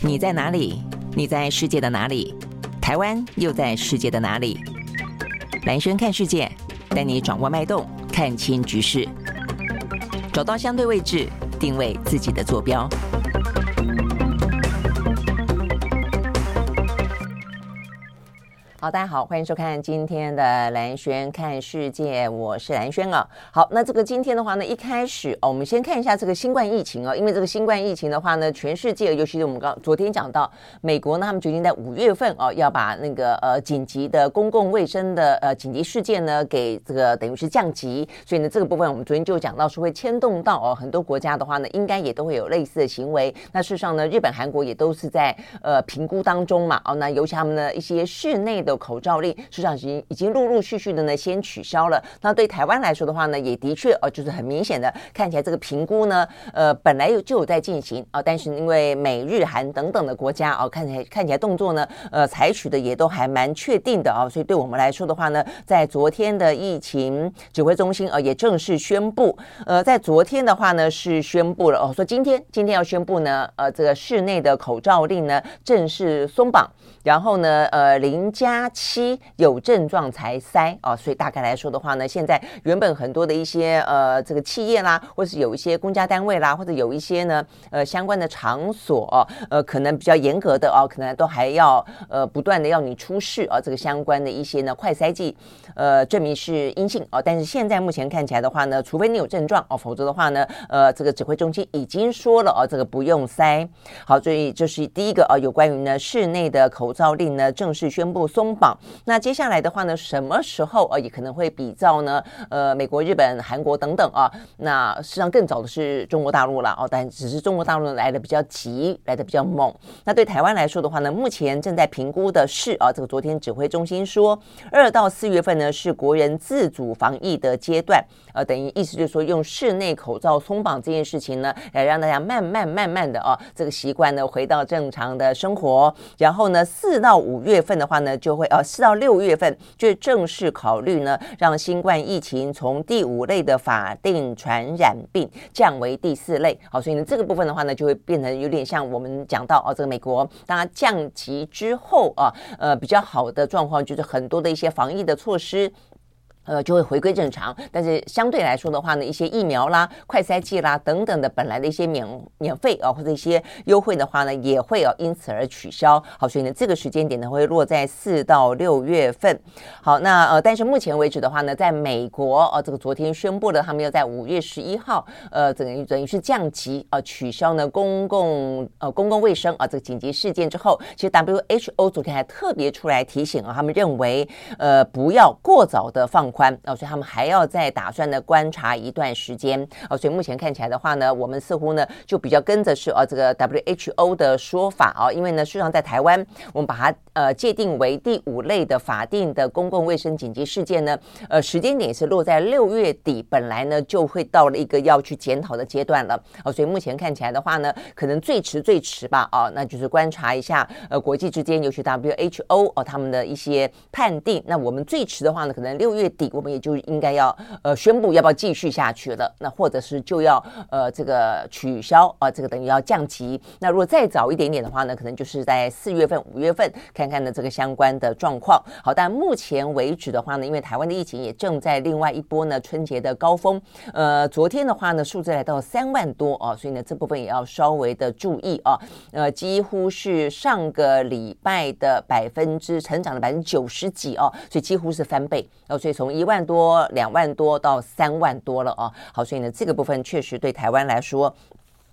你在哪里？你在世界的哪里？台湾又在世界的哪里？兰轩看世界，带你掌握脉动，看清局势，找到相对位置，定位自己的坐标。好，大家好，欢迎收看今天的兰轩看世界，我是兰轩啊。好，那这个今天的话呢，一开始哦，我们先看一下这个新冠疫情啊，因为这个新冠疫情的话呢，全世界，尤其是我们刚昨天讲到美国呢，他们决定在五月份哦，要把那个呃紧急的公共卫生的呃紧急事件呢，给这个等于是降级，所以呢，这个部分我们昨天就讲到是会牵动到哦很多国家的话呢，应该也都会有类似的行为。那事实上呢，日本、韩国也都是在呃评估当中嘛，哦，那尤其他们的一些室内的口罩令，实际上已经已经陆陆续续的呢，先取消了。那对台湾来说的话呢，也的确哦，就是很明显的看起来这个评估呢，呃，本来有就有在进行啊，但是因为美日韩等等的国家哦，看起来看起来动作呢，呃，采取的也都还蛮确定的啊，所以对我们来说的话呢，在昨天的疫情指挥中心呃也正式宣布，呃，在昨天的话呢是宣布了哦，说今天今天要宣布呢，呃，这个室内的口罩令呢正式松绑。然后呢，呃，零加七有症状才塞啊，所以大概来说的话呢，现在原本很多的一些呃这个企业啦，或是有一些公家单位啦，或者有一些呢呃相关的场所，呃可能比较严格的哦，可能都还要呃不断的要你出示啊这个相关的一些呢快筛剂，呃证明是阴性哦。但是现在目前看起来的话呢，除非你有症状哦，否则的话呢，呃这个指挥中心已经说了哦，这个不用塞。好，所以这是第一个啊，有关于呢室内的口。诏令呢正式宣布松绑，那接下来的话呢，什么时候啊也可能会比照呢？呃，美国、日本、韩国等等啊，那实际上更早的是中国大陆了哦，但只是中国大陆来的比较急，来的比较猛。那对台湾来说的话呢，目前正在评估的是啊，这个昨天指挥中心说，二到四月份呢是国人自主防疫的阶段，呃，等于意思就是说用室内口罩松绑这件事情呢，来让大家慢慢慢慢的啊，这个习惯呢回到正常的生活，然后呢。四到五月份的话呢，就会呃，四到六月份就正式考虑呢，让新冠疫情从第五类的法定传染病降为第四类。好，所以呢，这个部分的话呢，就会变成有点像我们讲到哦，这个美国当它降级之后啊，呃，比较好的状况就是很多的一些防疫的措施。呃，就会回归正常，但是相对来说的话呢，一些疫苗啦、快筛剂啦等等的本来的一些免免费啊或者一些优惠的话呢，也会啊因此而取消。好，所以呢，这个时间点呢会落在四到六月份。好，那呃，但是目前为止的话呢，在美国呃，这个昨天宣布了，他们要在五月十一号，呃，等于等于是降级啊，取消呢公共呃公共卫生啊这个紧急事件之后，其实 WHO 昨天还特别出来提醒啊，他们认为呃不要过早的放。宽哦，所以他们还要再打算呢观察一段时间哦，所以目前看起来的话呢，我们似乎呢就比较跟着是哦这个 WHO 的说法哦，因为呢，事实上在台湾，我们把它呃界定为第五类的法定的公共卫生紧急事件呢，呃时间点是落在六月底，本来呢就会到了一个要去检讨的阶段了哦，所以目前看起来的话呢，可能最迟最迟吧哦，那就是观察一下呃国际之间，尤其 WHO 哦他们的一些判定，那我们最迟的话呢，可能六月底。我们也就应该要呃宣布要不要继续下去了，那或者是就要呃这个取消啊，这个等于要降级。那如果再早一点点的话呢，可能就是在四月份、五月份看看呢这个相关的状况。好，但目前为止的话呢，因为台湾的疫情也正在另外一波呢春节的高峰，呃，昨天的话呢数字来到三万多啊，所以呢这部分也要稍微的注意啊，呃，几乎是上个礼拜的百分之成长的百分之九十几哦，所以几乎是翻倍哦，所以从一一万多、两万多到三万多了啊！好，所以呢，这个部分确实对台湾来说。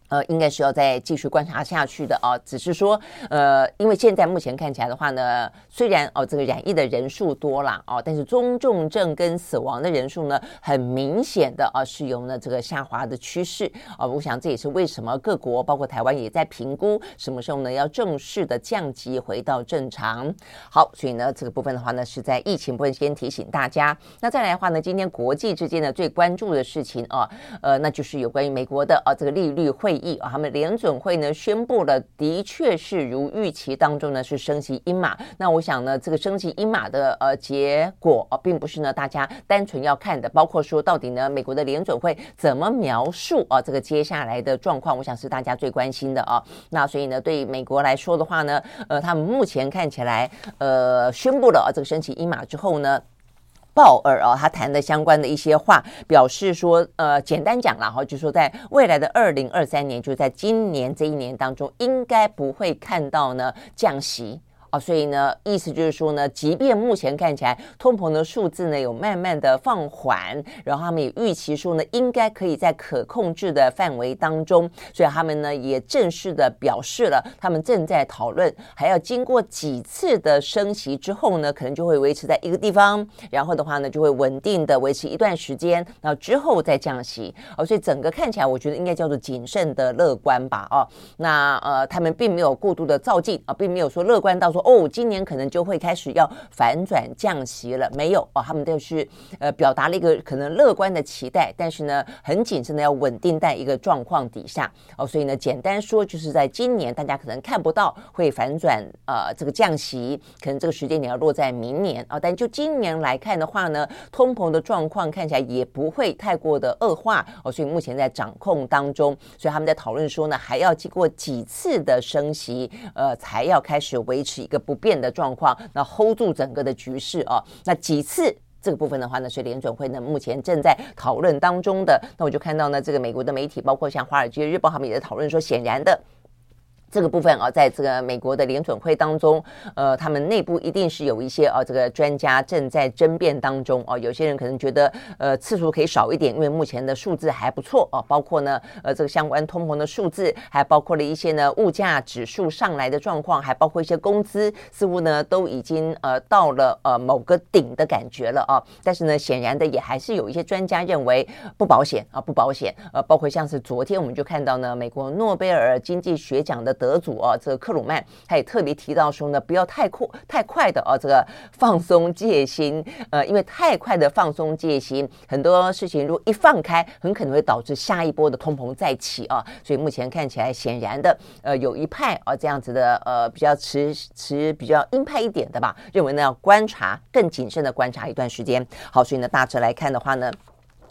呃，应该是要再继续观察下去的啊。只是说，呃，因为现在目前看起来的话呢，虽然哦这个染疫的人数多了哦，但是中重症跟死亡的人数呢，很明显的啊是有呢这个下滑的趋势啊。我想这也是为什么各国包括台湾也在评估什么时候呢要正式的降级回到正常。好，所以呢这个部分的话呢是在疫情部分先提醒大家。那再来的话呢，今天国际之间的最关注的事情啊，呃，那就是有关于美国的啊这个利率会。会议啊，他们联准会呢宣布了，的确是如预期当中呢是升息一码。那我想呢，这个升息一码的呃结果啊，并不是呢大家单纯要看的，包括说到底呢，美国的联准会怎么描述啊这个接下来的状况，我想是大家最关心的啊。那所以呢，对美国来说的话呢，呃，他们目前看起来呃宣布了啊这个升息一码之后呢。鲍尔啊，他谈的相关的一些话，表示说，呃，简单讲了哈，就说在未来的二零二三年，就在今年这一年当中，应该不会看到呢降息。所以呢，意思就是说呢，即便目前看起来通膨的数字呢有慢慢的放缓，然后他们也预期说呢，应该可以在可控制的范围当中，所以他们呢也正式的表示了，他们正在讨论，还要经过几次的升息之后呢，可能就会维持在一个地方，然后的话呢就会稳定的维持一段时间，然后之后再降息。哦，所以整个看起来，我觉得应该叫做谨慎的乐观吧。哦，那呃，他们并没有过度的造进啊，并没有说乐观到说。哦，今年可能就会开始要反转降息了，没有哦，他们都是呃表达了一个可能乐观的期待，但是呢，很谨慎的要稳定在一个状况底下哦，所以呢，简单说就是在今年大家可能看不到会反转呃这个降息，可能这个时间点要落在明年啊，但就今年来看的话呢，通膨的状况看起来也不会太过的恶化哦，所以目前在掌控当中，所以他们在讨论说呢，还要经过几次的升息，呃，才要开始维持一个。不变的状况，那 hold 住整个的局势啊，那几次这个部分的话呢，是联准会呢目前正在讨论当中的。那我就看到呢，这个美国的媒体，包括像《华尔街日报》，他们也在讨论说，显然的。这个部分啊，在这个美国的联准会当中，呃，他们内部一定是有一些啊，这个专家正在争辩当中啊。有些人可能觉得，呃，次数可以少一点，因为目前的数字还不错啊。包括呢，呃，这个相关通膨的数字，还包括了一些呢物价指数上来的状况，还包括一些工资，似乎呢都已经呃到了呃某个顶的感觉了啊。但是呢，显然的也还是有一些专家认为不保险啊，不保险。呃，包括像是昨天我们就看到呢，美国诺贝尔经济学奖的。得主啊，这个克鲁曼他也特别提到说呢，不要太快太快的啊，这个放松戒心，呃，因为太快的放松戒心，很多事情如果一放开，很可能会导致下一波的通膨再起啊。所以目前看起来，显然的，呃，有一派啊这样子的，呃，比较持持比较鹰派一点的吧，认为呢要观察更谨慎的观察一段时间。好，所以呢，大致来看的话呢，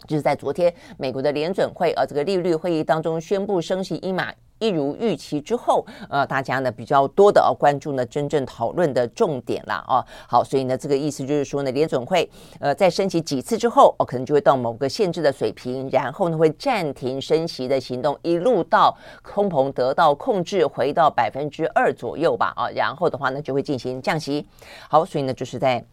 就是在昨天美国的联准会啊这个利率会议当中宣布升息一码。一如预期之后，呃，大家呢比较多的关注呢，真正讨论的重点了啊。好，所以呢，这个意思就是说呢，联准会呃在升息几次之后，哦，可能就会到某个限制的水平，然后呢会暂停升息的行动，一路到通膨得到控制，回到百分之二左右吧啊，然后的话呢就会进行降息。好，所以呢就是在。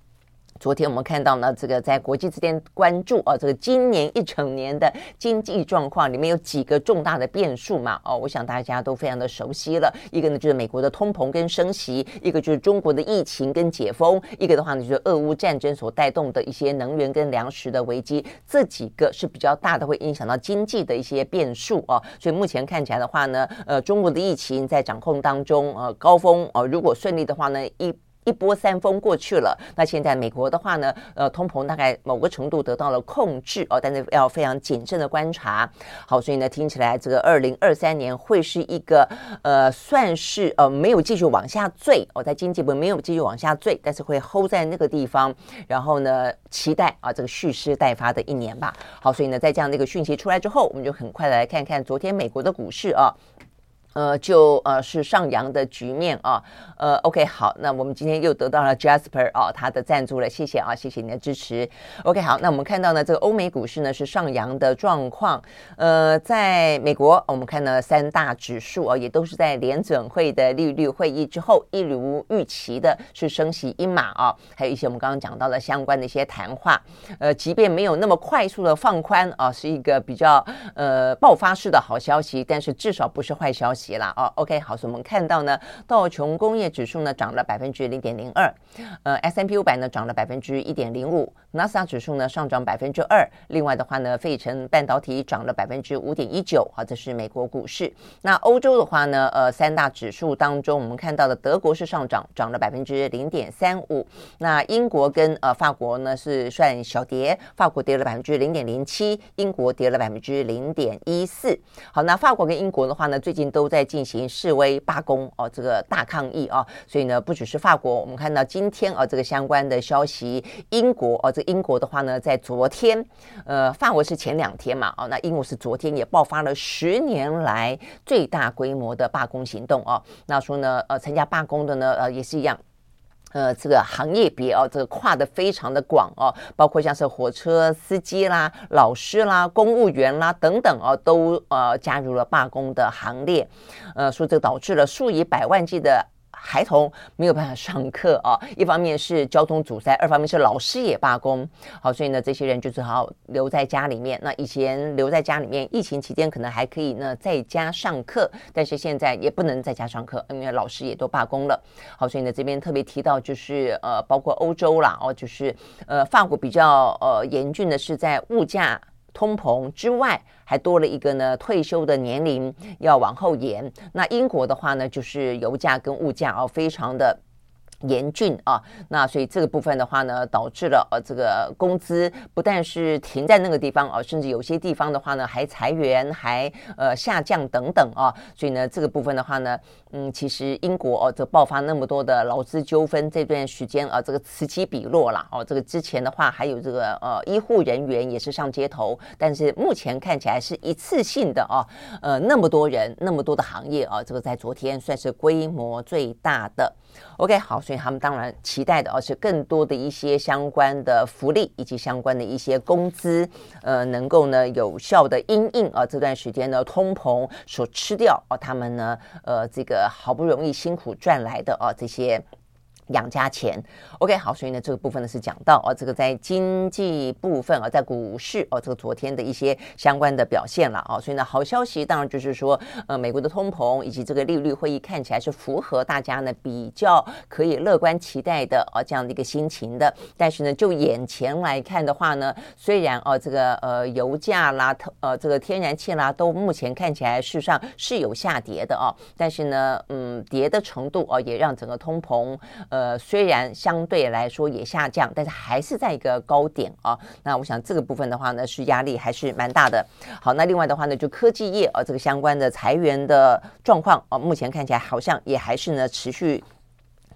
昨天我们看到呢，这个在国际之间关注啊，这个今年一整年的经济状况里面有几个重大的变数嘛？哦，我想大家都非常的熟悉了。一个呢就是美国的通膨跟升息，一个就是中国的疫情跟解封，一个的话呢就是俄乌战争所带动的一些能源跟粮食的危机，这几个是比较大的，会影响到经济的一些变数啊。所以目前看起来的话呢，呃，中国的疫情在掌控当中，呃，高峰呃，如果顺利的话呢，一。一波三峰过去了，那现在美国的话呢，呃，通膨大概某个程度得到了控制哦，但是要非常谨慎的观察。好，所以呢，听起来这个二零二三年会是一个呃，算是呃没有继续往下坠哦，在经济部没有继续往下坠，但是会 hold 在那个地方，然后呢，期待啊这个蓄势待发的一年吧。好，所以呢，在这样的一个讯息出来之后，我们就很快的来看看昨天美国的股市啊。呃，就呃是上扬的局面啊，呃，OK，好，那我们今天又得到了 Jasper 啊他的赞助了，谢谢啊，谢谢你的支持。OK，好，那我们看到呢，这个欧美股市呢是上扬的状况。呃，在美国，我们看到三大指数啊，也都是在联准会的利率会议之后，一如预期的是升息一码啊，还有一些我们刚刚讲到的相关的一些谈话。呃，即便没有那么快速的放宽啊，是一个比较呃爆发式的好消息，但是至少不是坏消息。息啦。哦，OK，好，所以我们看到呢，道琼工业指数呢涨了百分之零点零二，呃，S M P 五百呢涨了百分之一点零五，纳斯达指数呢上涨百分之二。另外的话呢，费城半导体涨了百分之五点一九，好，这是美国股市。那欧洲的话呢，呃，三大指数当中，我们看到的德国是上涨，涨了百分之零点三五。那英国跟呃法国呢是算小跌，法国跌了百分之零点零七，英国跌了百分之零点一四。好，那法国跟英国的话呢，最近都在进行示威罢工哦，这个大抗议啊，所以呢，不只是法国，我们看到今天啊这个相关的消息，英国哦，这英国的话呢，在昨天，呃，法国是前两天嘛，哦，那英国是昨天也爆发了十年来最大规模的罢工行动哦，那说呢，呃，参加罢工的呢，呃，也是一样。呃，这个行业别哦，这个跨的非常的广哦，包括像是火车司机啦、老师啦、公务员啦等等哦，都呃加入了罢工的行列。呃，说这导致了数以百万计的。孩童没有办法上课啊，一方面是交通阻塞，二方面是老师也罢工。好，所以呢，这些人就只好留在家里面。那以前留在家里面，疫情期间可能还可以呢，在家上课，但是现在也不能在家上课，因为老师也都罢工了。好，所以呢，这边特别提到就是呃，包括欧洲啦，哦，就是呃，法国比较呃严峻的是在物价。通膨之外，还多了一个呢，退休的年龄要往后延。那英国的话呢，就是油价跟物价哦，非常的。严峻啊，那所以这个部分的话呢，导致了呃这个工资不但是停在那个地方啊，甚至有些地方的话呢还裁员，还呃下降等等啊，所以呢这个部分的话呢，嗯，其实英国哦这爆发那么多的劳资纠纷这段时间啊，这个此起彼落了哦，这个之前的话还有这个呃医护人员也是上街头，但是目前看起来是一次性的啊，呃那么多人那么多的行业啊，这个在昨天算是规模最大的。OK，好，所以他们当然期待的，而是更多的一些相关的福利以及相关的一些工资，呃，能够呢有效的因应啊这段时间呢通膨所吃掉啊他们呢呃这个好不容易辛苦赚来的啊这些。养家钱，OK，好，所以呢，这个部分呢是讲到哦，这个在经济部分啊，在股市哦，这个昨天的一些相关的表现了啊，所以呢，好消息当然就是说，呃，美国的通膨以及这个利率会议看起来是符合大家呢比较可以乐观期待的哦这样的一个心情的，但是呢，就眼前来看的话呢，虽然哦这个呃油价啦，呃这个天然气啦都目前看起来事实上是有下跌的哦，但是呢，嗯，跌的程度哦也让整个通膨呃。虽然相对来说也下降，但是还是在一个高点啊。那我想这个部分的话呢，是压力还是蛮大的。好，那另外的话呢，就科技业啊，这个相关的裁员的状况啊，目前看起来好像也还是呢持续。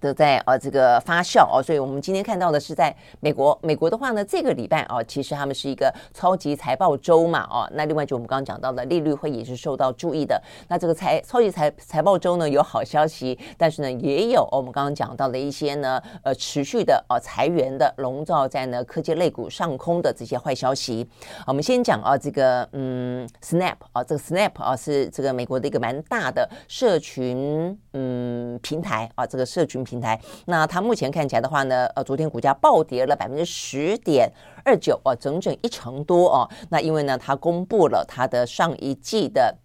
都在呃这个发酵哦，所以我们今天看到的是在美国，美国的话呢，这个礼拜啊，其实他们是一个超级财报周嘛哦，那另外就我们刚刚讲到的利率会也是受到注意的。那这个财超级财财报周呢，有好消息，但是呢也有我们刚刚讲到的一些呢呃持续的呃裁员的笼罩在呢科技类股上空的这些坏消息。我们先讲啊这个嗯 Snap 啊这个 Snap 啊是这个美国的一个蛮大的社群嗯平台啊这个社群。平台，那它目前看起来的话呢，呃，昨天股价暴跌了百分之十点二九，哦，整整一成多哦。那因为呢，它公布了它的上一季的。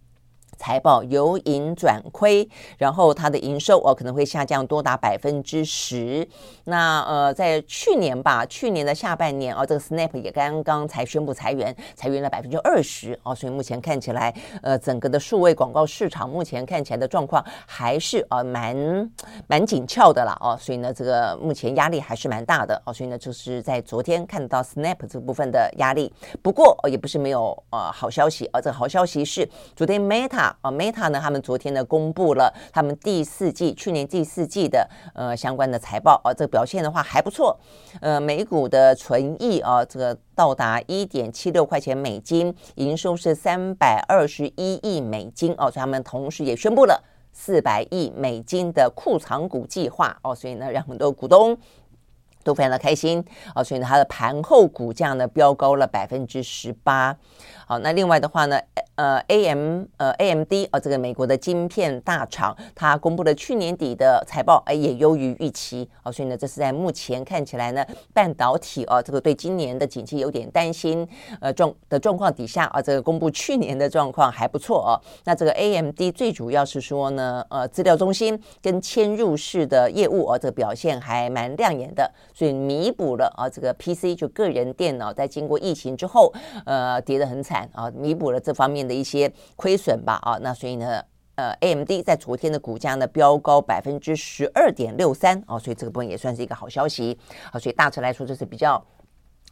财报由盈转亏，然后它的营收哦可能会下降多达百分之十。那呃，在去年吧，去年的下半年哦，这个 Snap 也刚刚才宣布裁员，裁员了百分之二十哦，所以目前看起来，呃，整个的数位广告市场目前看起来的状况还是呃蛮蛮紧俏的啦哦，所以呢，这个目前压力还是蛮大的哦，所以呢，就是在昨天看到 Snap 这部分的压力，不过哦也不是没有呃好消息哦，这个好消息是昨天 Meta。啊，Meta 呢，他们昨天呢公布了他们第四季去年第四季的呃相关的财报啊，这个表现的话还不错，呃，每股的存益啊，这个到达一点七六块钱美金，营收是三百二十一亿美金哦，所以他们同时也宣布了四百亿美金的库藏股计划哦，所以呢，让很多股东都非常的开心啊，所以呢，它的盘后股价呢飙高了百分之十八。好，那另外的话呢，呃，A M 呃 A M D 呃，这个美国的晶片大厂，它公布了去年底的财报，哎，也优于预期啊，所以呢，这是在目前看起来呢，半导体哦，这个对今年的景气有点担心，呃状的状况底下啊，这个公布去年的状况还不错哦。那这个 A M D 最主要是说呢，呃，资料中心跟嵌入式的业务哦，这个表现还蛮亮眼的，所以弥补了啊，这个 P C 就个人电脑在经过疫情之后，呃，跌得很惨啊，弥补了这方面。的一些亏损吧，啊，那所以呢，呃，AMD 在昨天的股价呢飙高百分之十二点六三，啊，所以这个部分也算是一个好消息，啊，所以大致来说这是比较。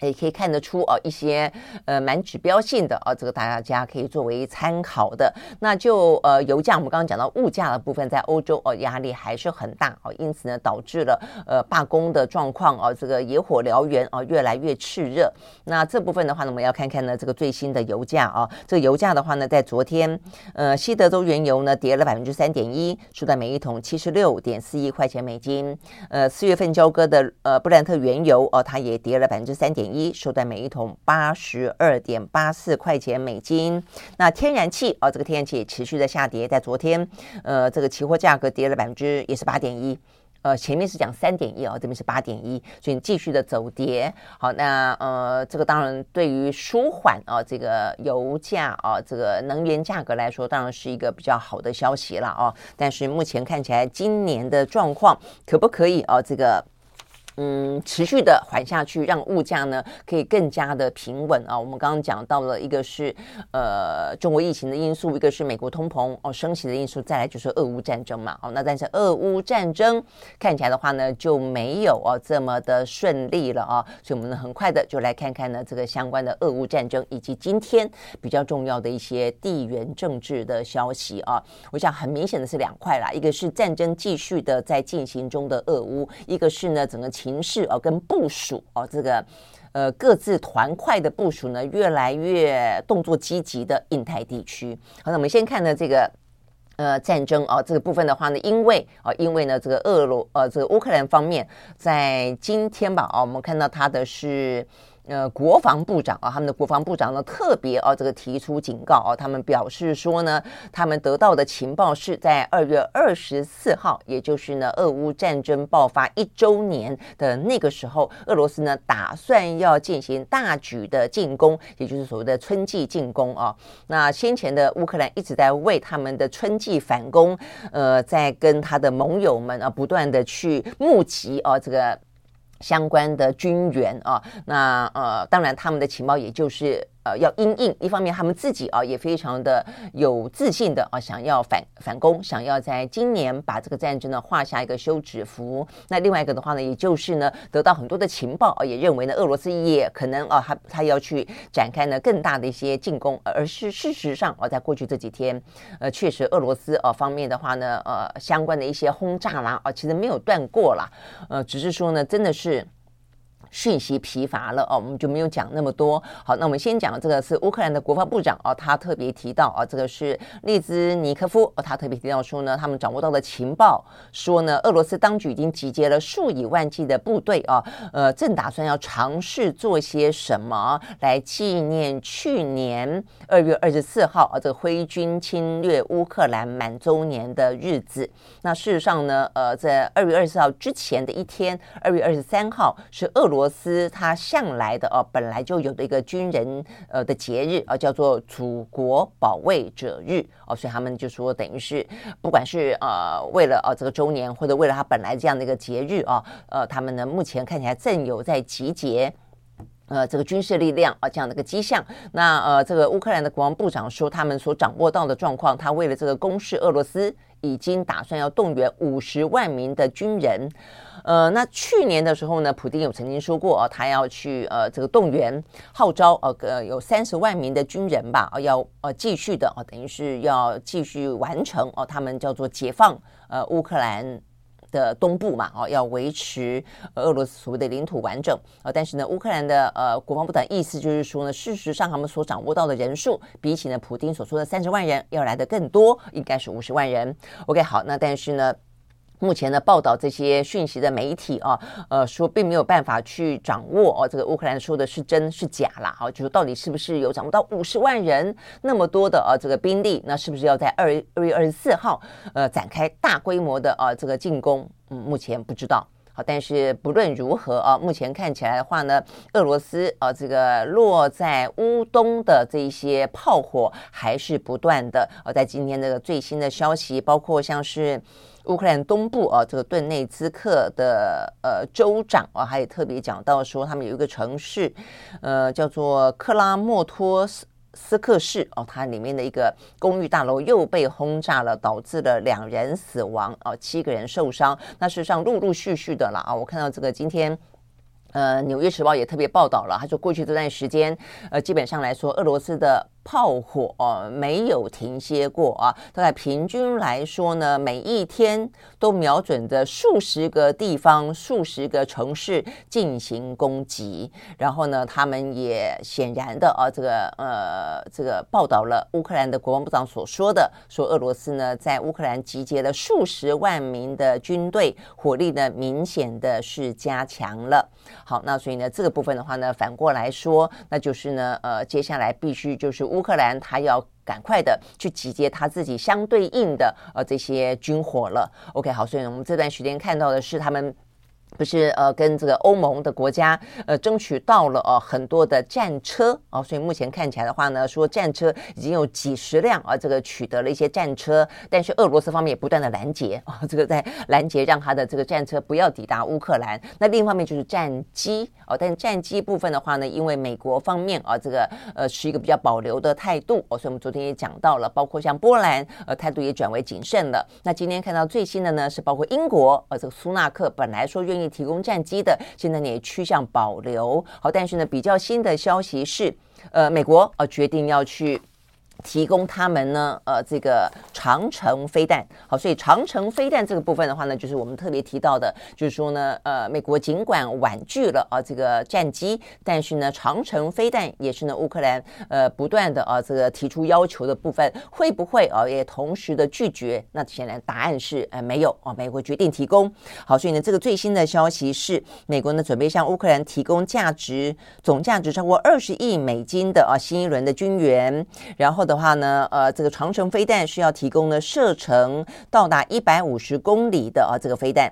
也可以看得出哦，一些呃蛮指标性的哦，这个大家可以作为参考的。那就呃油价，我们刚刚讲到物价的部分，在欧洲哦压力还是很大哦，因此呢导致了呃罢工的状况哦，这个野火燎原哦越来越炽热。那这部分的话呢，我们要看看呢这个最新的油价啊，这个油价的话呢，在昨天呃西德州原油呢跌了百分之三点一，收在每一桶七十六点四一块钱美金。呃四月份交割的呃布兰特原油哦，它也跌了百分之三点。一收在每一桶八十二点八四块钱美金。那天然气啊，这个天然气也持续的下跌，在昨天，呃，这个期货价格跌了百分之也是八点一。呃，前面是讲三点一啊，这边是八点一，所以继续的走跌。好，那呃，这个当然对于舒缓啊，这个油价啊，这个能源价格来说，当然是一个比较好的消息了啊。但是目前看起来，今年的状况可不可以啊？这个。嗯，持续的缓下去，让物价呢可以更加的平稳啊。我们刚刚讲到了一个是呃中国疫情的因素，一个是美国通膨哦升息的因素，再来就是俄乌战争嘛。哦，那但是俄乌战争看起来的话呢就没有哦这么的顺利了啊。所以我们呢很快的就来看看呢这个相关的俄乌战争以及今天比较重要的一些地缘政治的消息啊。我想很明显的是两块啦，一个是战争继续的在进行中的俄乌，一个是呢整个情。形式哦，跟部署哦，这个呃各自团块的部署呢，越来越动作积极的印太地区。好，那我们先看呢这个呃战争哦，这个部分的话呢，因为啊，因为呢这个俄罗呃这个乌克兰方面在今天吧啊，我们看到他的是。呃，国防部长啊，他们的国防部长呢特别啊，这个提出警告啊，他们表示说呢，他们得到的情报是在二月二十四号，也就是呢，俄乌战争爆发一周年的那个时候，俄罗斯呢打算要进行大举的进攻，也就是所谓的春季进攻啊。那先前的乌克兰一直在为他们的春季反攻，呃，在跟他的盟友们啊不断的去募集啊这个。相关的军援啊，那呃，当然他们的情报也就是。呃，要因应一方面，他们自己啊也非常的有自信的啊，想要反反攻，想要在今年把这个战争呢画下一个休止符。那另外一个的话呢，也就是呢得到很多的情报啊，也认为呢俄罗斯也可能啊，他他要去展开呢更大的一些进攻。而是事实上啊，在过去这几天，呃，确实俄罗斯啊方面的话呢，呃，相关的一些轰炸啦啊，其实没有断过啦，呃，只是说呢，真的是。讯息疲乏了哦，我们就没有讲那么多。好，那我们先讲这个是乌克兰的国防部长哦，他特别提到啊，这个是利兹尼科夫哦，他特别提到说呢，他们掌握到的情报说呢，俄罗斯当局已经集结了数以万计的部队啊，呃，正打算要尝试做些什么来纪念去年二月二十四号啊，这个挥军侵略乌克兰满周年的日子。那事实上呢，呃，在二月二十四号之前的一天，二月二十三号是俄罗。罗斯他向来的哦，本来就有的一个军人呃的节日啊，叫做祖国保卫者日哦，所以他们就说等于是不管是呃为了呃这个周年，或者为了他本来这样的一个节日啊，呃他们呢目前看起来正有在集结呃这个军事力量啊这样的一个迹象。那呃这个乌克兰的国防部长说，他们所掌握到的状况，他为了这个攻势俄罗斯，已经打算要动员五十万名的军人。呃，那去年的时候呢，普丁有曾经说过，他要去呃这个动员号召呃呃有三十万名的军人吧，要呃继续的啊，等于是要继续完成哦，他们叫做解放呃乌克兰的东部嘛，哦要维持俄罗斯所谓的领土完整啊，但是呢，乌克兰的呃国防部的意思就是说呢，事实上他们所掌握到的人数，比起呢普丁所说的三十万人要来的更多，应该是五十万人。OK，好，那但是呢。目前呢报道这些讯息的媒体啊，呃，说并没有办法去掌握哦，这个乌克兰说的是真是假啦，啊，就是到底是不是有掌握到五十万人那么多的啊这个兵力，那是不是要在二二月二十四号呃展开大规模的啊这个进攻？嗯，目前不知道。好，但是不论如何啊，目前看起来的话呢，俄罗斯啊这个落在乌东的这一些炮火还是不断的。呃，在今天这个最新的消息，包括像是。乌克兰东部啊，这个顿内兹克的呃州长啊，还有特别讲到说，他们有一个城市，呃，叫做克拉莫托斯斯克市哦，它里面的一个公寓大楼又被轰炸了，导致了两人死亡哦，七个人受伤。那事实上陆陆续续的了啊，我看到这个今天。呃，《纽约时报》也特别报道了，他说过去这段时间，呃，基本上来说，俄罗斯的炮火、没有停歇过啊，大概平均来说呢，每一天都瞄准着数十个地方、数十个城市进行攻击。然后呢，他们也显然的啊，这个呃，这个报道了乌克兰的国防部长所说的，说俄罗斯呢在乌克兰集结了数十万名的军队，火力呢明显的是加强了。好，那所以呢，这个部分的话呢，反过来说，那就是呢，呃，接下来必须就是乌克兰他要赶快的去集结他自己相对应的呃这些军火了。OK，好，所以，我们这段时间看到的是他们。不是呃，跟这个欧盟的国家呃争取到了呃很多的战车啊、哦，所以目前看起来的话呢，说战车已经有几十辆啊，这个取得了一些战车，但是俄罗斯方面也不断的拦截啊、哦，这个在拦截让他的这个战车不要抵达乌克兰。那另一方面就是战机哦，但战机部分的话呢，因为美国方面啊，这个呃是一个比较保留的态度哦，所以我们昨天也讲到了，包括像波兰呃态度也转为谨慎了。那今天看到最新的呢，是包括英国呃这个苏纳克本来说愿意。提供战机的，现在呢也趋向保留。好，但是呢，比较新的消息是，呃，美国啊决定要去。提供他们呢，呃，这个长城飞弹，好，所以长城飞弹这个部分的话呢，就是我们特别提到的，就是说呢，呃，美国尽管婉拒了啊这个战机，但是呢，长城飞弹也是呢乌克兰呃不断的啊这个提出要求的部分，会不会啊也同时的拒绝？那显然答案是呃没有啊，美国决定提供。好，所以呢，这个最新的消息是，美国呢准备向乌克兰提供价值总价值超过二十亿美金的啊新一轮的军援，然后。的话呢，呃，这个长城飞弹需要提供呢射程到达一百五十公里的啊这个飞弹。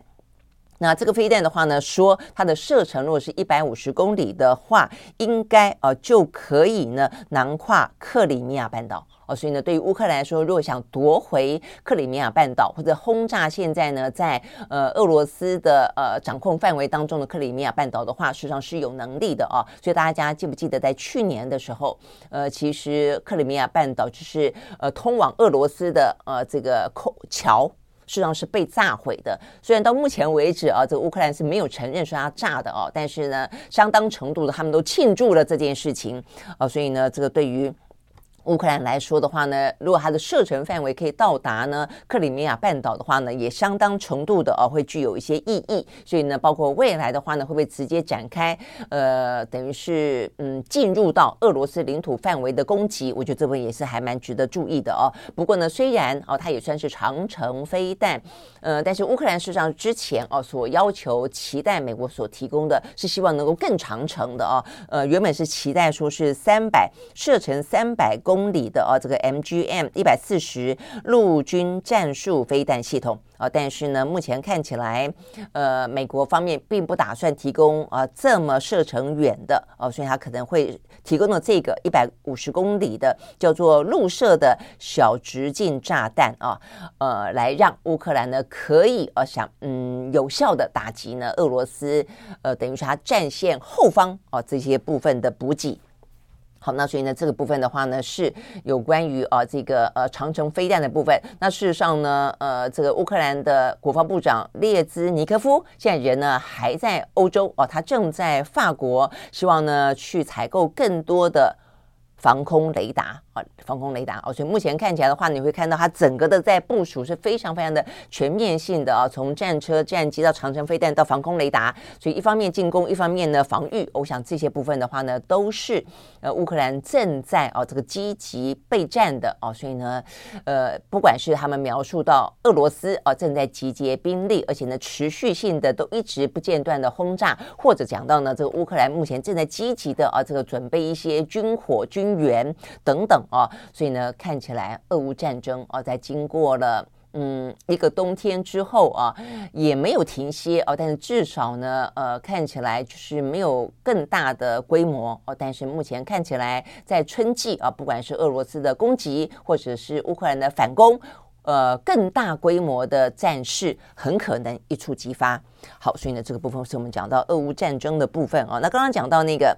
那这个飞弹的话呢，说它的射程如果是一百五十公里的话，应该啊就可以呢囊跨克里米亚半岛。哦，所以呢，对于乌克兰来说，如果想夺回克里米亚半岛或者轰炸现在呢在呃俄罗斯的呃掌控范围当中的克里米亚半岛的话，实际上是有能力的啊。所以大家记不记得在去年的时候，呃，其实克里米亚半岛就是呃通往俄罗斯的呃这个口桥，事实上是被炸毁的。虽然到目前为止啊，这个乌克兰是没有承认说它炸的哦，但是呢，相当程度的他们都庆祝了这件事情啊。所以呢，这个对于。乌克兰来说的话呢，如果它的射程范围可以到达呢克里米亚半岛的话呢，也相当程度的啊会具有一些意义。所以呢，包括未来的话呢，会不会直接展开呃，等于是嗯进入到俄罗斯领土范围的攻击？我觉得这部分也是还蛮值得注意的哦。不过呢，虽然哦它也算是长程飞弹，呃，但是乌克兰事实上之前哦所要求期待美国所提供的是希望能够更长程的哦，呃，原本是期待说是三百射程三百公。公里的啊，这个 MGM 一百四十陆军战术飞弹系统啊，但是呢，目前看起来，呃，美国方面并不打算提供啊这么射程远的哦，所以他可能会提供的这个一百五十公里的叫做陆射的小直径炸弹啊，呃，来让乌克兰呢可以呃想嗯有效的打击呢俄罗斯，呃，等于是他战线后方啊这些部分的补给。好，那所以呢，这个部分的话呢，是有关于啊这个呃长城飞弹的部分。那事实上呢，呃，这个乌克兰的国防部长列兹尼科夫现在人呢还在欧洲哦，他正在法国，希望呢去采购更多的防空雷达啊，防空雷达哦，所以目前看起来的话，你会看到它整个的在部署是非常非常的全面性的啊，从战车、战机到长城飞弹到防空雷达，所以一方面进攻，一方面呢防御。我想这些部分的话呢，都是呃乌克兰正在啊这个积极备战的啊，所以呢，呃，不管是他们描述到俄罗斯啊正在集结兵力，而且呢持续性的都一直不间断的轰炸，或者讲到呢这个乌克兰目前正在积极的啊这个准备一些军火军。援等等啊，所以呢，看起来俄乌战争啊，在经过了嗯一个冬天之后啊，也没有停歇哦，但是至少呢，呃，看起来就是没有更大的规模哦。但是目前看起来，在春季啊，不管是俄罗斯的攻击，或者是乌克兰的反攻，呃，更大规模的战事很可能一触即发。好，所以呢，这个部分是我们讲到俄乌战争的部分啊。那刚刚讲到那个。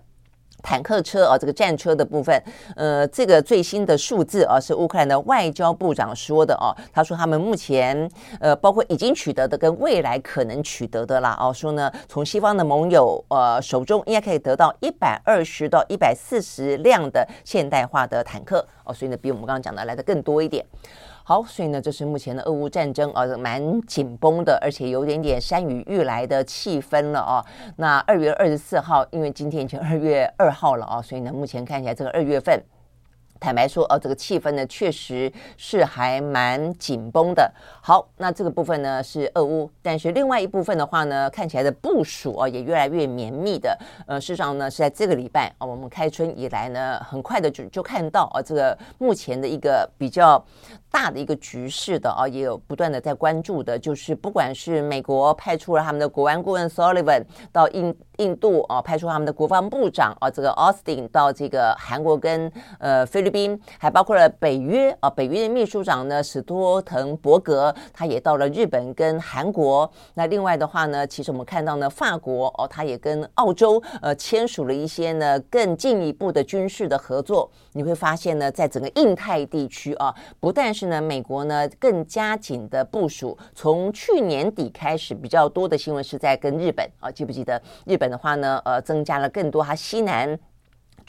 坦克车啊，这个战车的部分，呃，这个最新的数字啊，是乌克兰的外交部长说的哦。他说他们目前呃，包括已经取得的跟未来可能取得的啦哦，说呢，从西方的盟友呃手中应该可以得到一百二十到一百四十辆的现代化的坦克哦，所以呢，比我们刚刚讲的来的更多一点。好，所以呢，这是目前的俄乌战争啊，蛮紧绷的，而且有点点山雨欲来的气氛了啊。那二月二十四号，因为今天已经二月二号了啊，所以呢，目前看起来这个二月份。坦白说，哦，这个气氛呢，确实是还蛮紧绷的。好，那这个部分呢是俄乌，但是另外一部分的话呢，看起来的部署啊也越来越绵密的。呃，事实上呢是在这个礼拜啊，我们开春以来呢，很快的就就看到啊，这个目前的一个比较大的一个局势的啊，也有不断的在关注的，就是不管是美国派出了他们的国安顾问 Sullivan 到印印度啊，派出他们的国防部长啊，这个 Austin 到这个韩国跟呃菲律宾，还包括了北约啊，北约的秘书长呢史托滕伯格，他也到了日本跟韩国。那另外的话呢，其实我们看到呢，法国哦，他也跟澳洲呃签署了一些呢更进一步的军事的合作。你会发现呢，在整个印太地区啊，不但是是呢美国呢更加紧的部署，从去年底开始比较多的新闻是在跟日本啊，记不记得日本的话呢，呃，增加了更多它西南。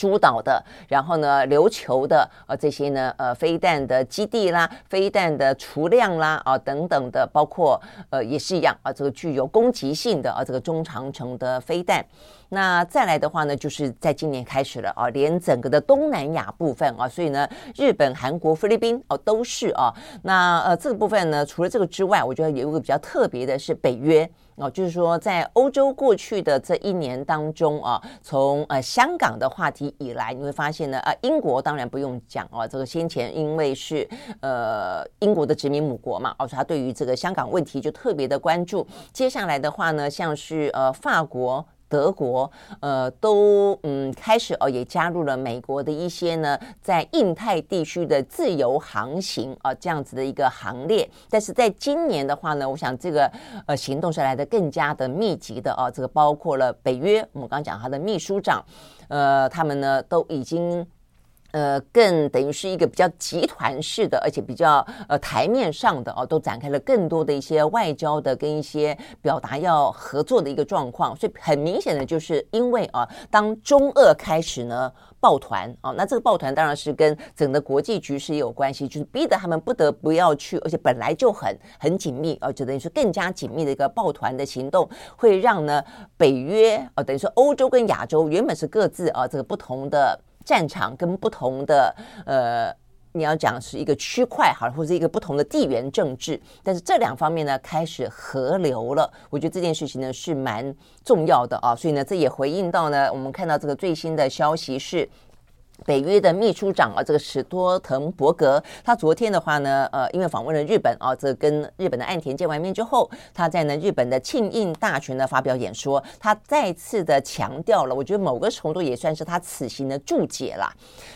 诸岛的，然后呢，琉球的，呃，这些呢，呃，飞弹的基地啦，飞弹的储量啦，啊，等等的，包括，呃，也是一样啊，这个具有攻击性的啊，这个中长程的飞弹。那再来的话呢，就是在今年开始了啊，连整个的东南亚部分啊，所以呢，日本、韩国、菲律宾哦，都是啊。那呃，这个部分呢，除了这个之外，我觉得有一个比较特别的是北约。哦，就是说，在欧洲过去的这一年当中啊，从呃香港的话题以来，你会发现呢，啊，英国当然不用讲哦，这个先前因为是呃英国的殖民母国嘛，哦，所以他对于这个香港问题就特别的关注。接下来的话呢，像是呃法国。德国呃都嗯开始哦也加入了美国的一些呢在印太地区的自由航行啊这样子的一个行列，但是在今年的话呢，我想这个呃行动是来的更加的密集的啊，这个包括了北约，我们刚刚讲他的秘书长，呃他们呢都已经。呃，更等于是一个比较集团式的，而且比较呃台面上的哦，都展开了更多的一些外交的跟一些表达要合作的一个状况。所以很明显的就是因为啊，当中俄开始呢抱团啊，那这个抱团当然是跟整个国际局势也有关系，就是逼得他们不得不要去，而且本来就很很紧密啊，就等于是更加紧密的一个抱团的行动，会让呢北约啊，等于说欧洲跟亚洲原本是各自啊这个不同的。战场跟不同的呃，你要讲是一个区块好，或者一个不同的地缘政治，但是这两方面呢开始合流了，我觉得这件事情呢是蛮重要的啊，所以呢这也回应到呢，我们看到这个最新的消息是。北约的秘书长啊，这个史托滕伯格，他昨天的话呢，呃，因为访问了日本啊，这、跟日本的岸田见完面之后，他在呢日本的庆应大学呢发表演说，他再次的强调了，我觉得某个程度也算是他此行的注解啦。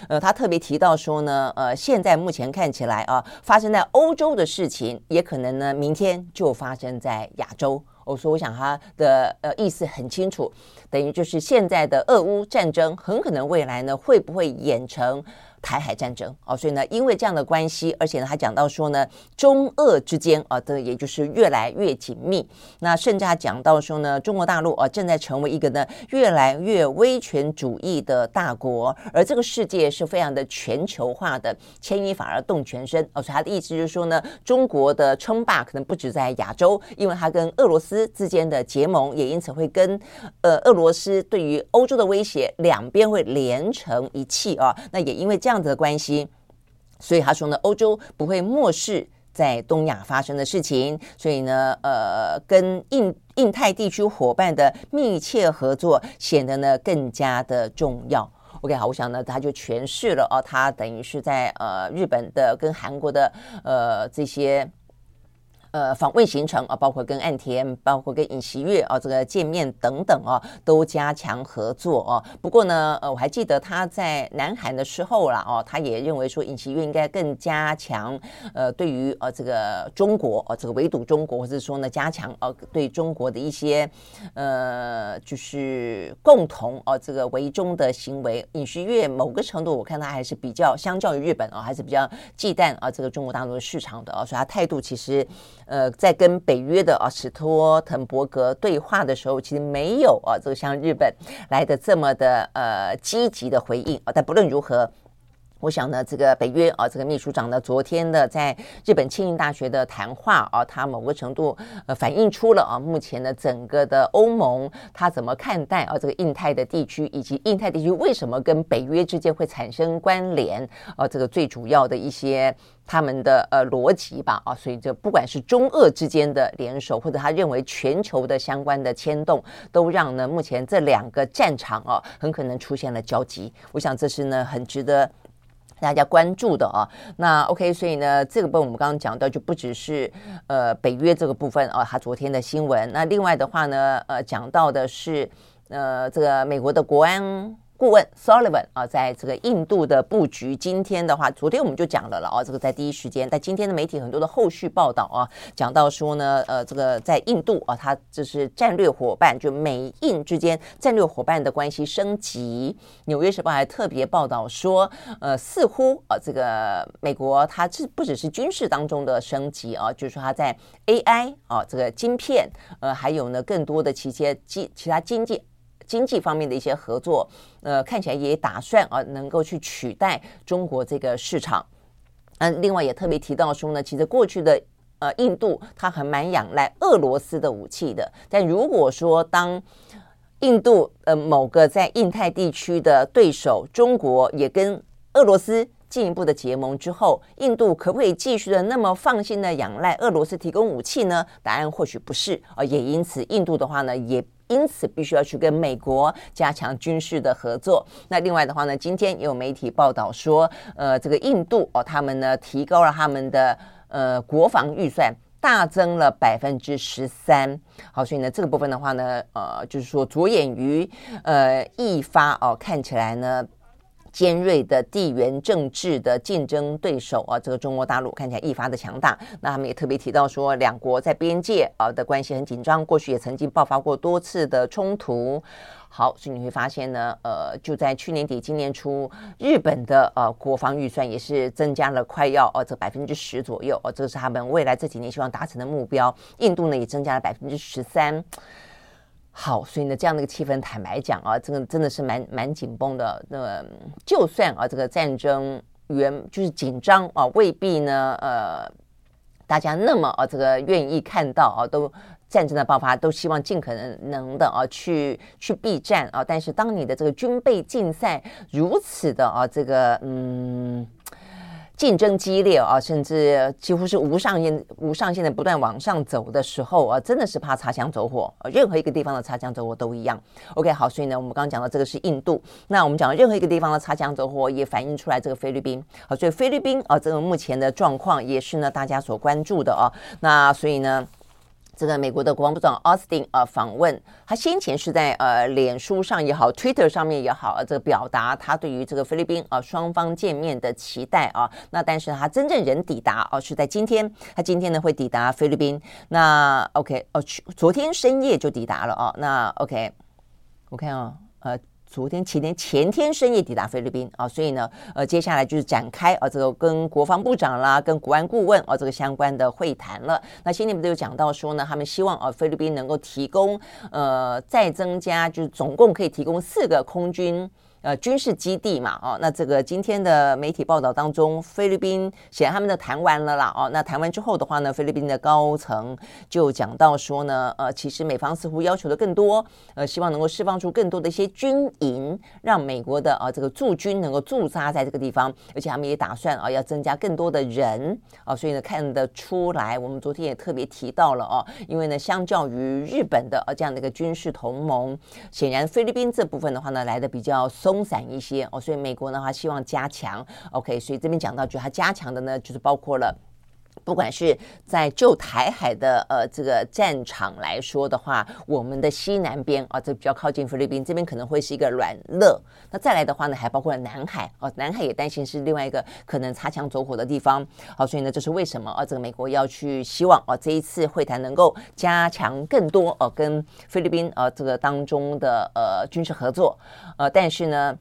呃，他特别提到说呢，呃，现在目前看起来啊，发生在欧洲的事情，也可能呢明天就发生在亚洲。我说，我想他的呃意思很清楚，等于就是现在的俄乌战争很可能未来呢会不会演成台海战争哦，所以呢，因为这样的关系，而且呢，他讲到说呢，中俄之间啊，这也就是越来越紧密。那甚至他讲到说呢，中国大陆啊，正在成为一个呢越来越威权主义的大国，而这个世界是非常的全球化的，牵一发而动全身哦。所以他的意思就是说呢，中国的称霸可能不止在亚洲，因为他跟俄罗斯之间的结盟，也因此会跟呃俄罗斯对于欧洲的威胁，两边会连成一气啊。那也因为这样。这样子的关系，所以他说呢，欧洲不会漠视在东亚发生的事情，所以呢，呃，跟印印太地区伙伴的密切合作显得呢更加的重要。OK，好，我想呢，他就诠释了哦，他等于是在呃日本的跟韩国的呃这些。呃，访问行程啊，包括跟岸田，包括跟尹锡悦啊，这个见面等等啊，都加强合作啊。不过呢，呃，我还记得他在南韩的时候啦，哦，他也认为说尹锡悦应该更加强呃，对于呃这个中国呃这个围堵中国，或者说呢加强呃对中国的一些呃就是共同呃这个围中的行为。尹锡悦某个程度，我看他还是比较相较于日本啊，还是比较忌惮啊这个中国大陆的市场的啊，所以他态度其实。呃，在跟北约的啊史托滕伯格对话的时候，其实没有啊这个像日本来的这么的呃积极的回应啊。但不论如何。我想呢，这个北约啊，这个秘书长呢，昨天的在日本庆应大学的谈话啊，他某个程度呃反映出了啊，目前的整个的欧盟他怎么看待啊这个印太的地区，以及印太地区为什么跟北约之间会产生关联啊，这个最主要的一些他们的呃逻辑吧啊，所以这不管是中俄之间的联手，或者他认为全球的相关的牵动，都让呢目前这两个战场啊很可能出现了交集。我想这是呢很值得。大家关注的啊，那 OK，所以呢，这个部分我们刚刚讲到，就不只是呃北约这个部分啊，他昨天的新闻。那另外的话呢，呃，讲到的是呃这个美国的国安。顾问 Sullivan 啊，在这个印度的布局，今天的话，昨天我们就讲了了啊，这个在第一时间，但今天的媒体很多的后续报道啊，讲到说呢，呃，这个在印度啊，它这是战略伙伴，就美印之间战略伙伴的关系升级。纽约时报还特别报道说，呃，似乎啊，这个美国它这不只是军事当中的升级啊，就是说它在 AI 啊，这个晶片，呃，还有呢更多的其些经其他经济。经济方面的一些合作，呃，看起来也打算啊，能够去取代中国这个市场。嗯，另外也特别提到说呢，其实过去的呃印度它还蛮仰赖俄罗斯的武器的，但如果说当印度呃某个在印太地区的对手中国也跟俄罗斯进一步的结盟之后，印度可不可以继续的那么放心的仰赖俄罗斯提供武器呢？答案或许不是啊，也因此印度的话呢也。因此，必须要去跟美国加强军事的合作。那另外的话呢，今天也有媒体报道说，呃，这个印度哦，他们呢提高了他们的呃国防预算，大增了百分之十三。好，所以呢，这个部分的话呢，呃，就是说着眼于呃一发哦，看起来呢。尖锐的地缘政治的竞争对手啊，这个中国大陆看起来愈发的强大。那他们也特别提到说，两国在边界啊的关系很紧张，过去也曾经爆发过多次的冲突。好，所以你会发现呢，呃，就在去年底、今年初，日本的呃国防预算也是增加了快要哦这百分之十左右哦，这是他们未来这几年希望达成的目标。印度呢也增加了百分之十三。好，所以呢，这样的一个气氛，坦白讲啊，这个真的是蛮蛮紧绷的。那么，就算啊，这个战争原就是紧张啊，未必呢，呃，大家那么啊，这个愿意看到啊，都战争的爆发，都希望尽可能能的啊，去去避战啊。但是，当你的这个军备竞赛如此的啊，这个嗯。竞争激烈啊，甚至几乎是无上限、无上限的不断往上走的时候啊，真的是怕擦枪走火。任何一个地方的擦枪走火都一样。OK，好，所以呢，我们刚刚讲到这个是印度，那我们讲的任何一个地方的擦枪走火也反映出来这个菲律宾。好，所以菲律宾啊，这个目前的状况也是呢大家所关注的啊。那所以呢。这个美国的国防部长奥斯汀呃访问，他先前是在呃脸书上也好，Twitter 上面也好，这个表达他对于这个菲律宾啊、呃、双方见面的期待啊。那但是他真正人抵达哦、是在今天，他今天呢会抵达菲律宾。那 OK 哦，去昨天深夜就抵达了哦。那 OK，我看啊，呃。昨天、前天、前天深夜抵达菲律宾啊，所以呢，呃，接下来就是展开啊，这个跟国防部长啦、跟国安顾问啊这个相关的会谈了。那先前不都有讲到说呢，他们希望啊，菲律宾能够提供呃再增加，就是总共可以提供四个空军。呃，军事基地嘛，哦，那这个今天的媒体报道当中，菲律宾显然他们的谈完了啦，哦，那谈完之后的话呢，菲律宾的高层就讲到说呢，呃，其实美方似乎要求的更多，呃，希望能够释放出更多的一些军营，让美国的啊这个驻军能够驻扎在这个地方，而且他们也打算啊要增加更多的人，啊，所以呢看得出来，我们昨天也特别提到了哦，因为呢，相较于日本的啊这样的一个军事同盟，显然菲律宾这部分的话呢来的比较松。松散一些哦，所以美国的话希望加强。OK，所以这边讲到，就它加强的呢，就是包括了，不管是在就台海的呃这个战场来说的话，我们的西南边啊，这比较靠近菲律宾这边可能会是一个软肋。那再来的话呢，还包括了南海哦，南海也担心是另外一个可能擦枪走火的地方。好，所以呢，这是为什么啊？这个美国要去希望啊，这一次会谈能够加强更多哦，跟菲律宾啊这个当中的呃军事合作。呃，但是呢，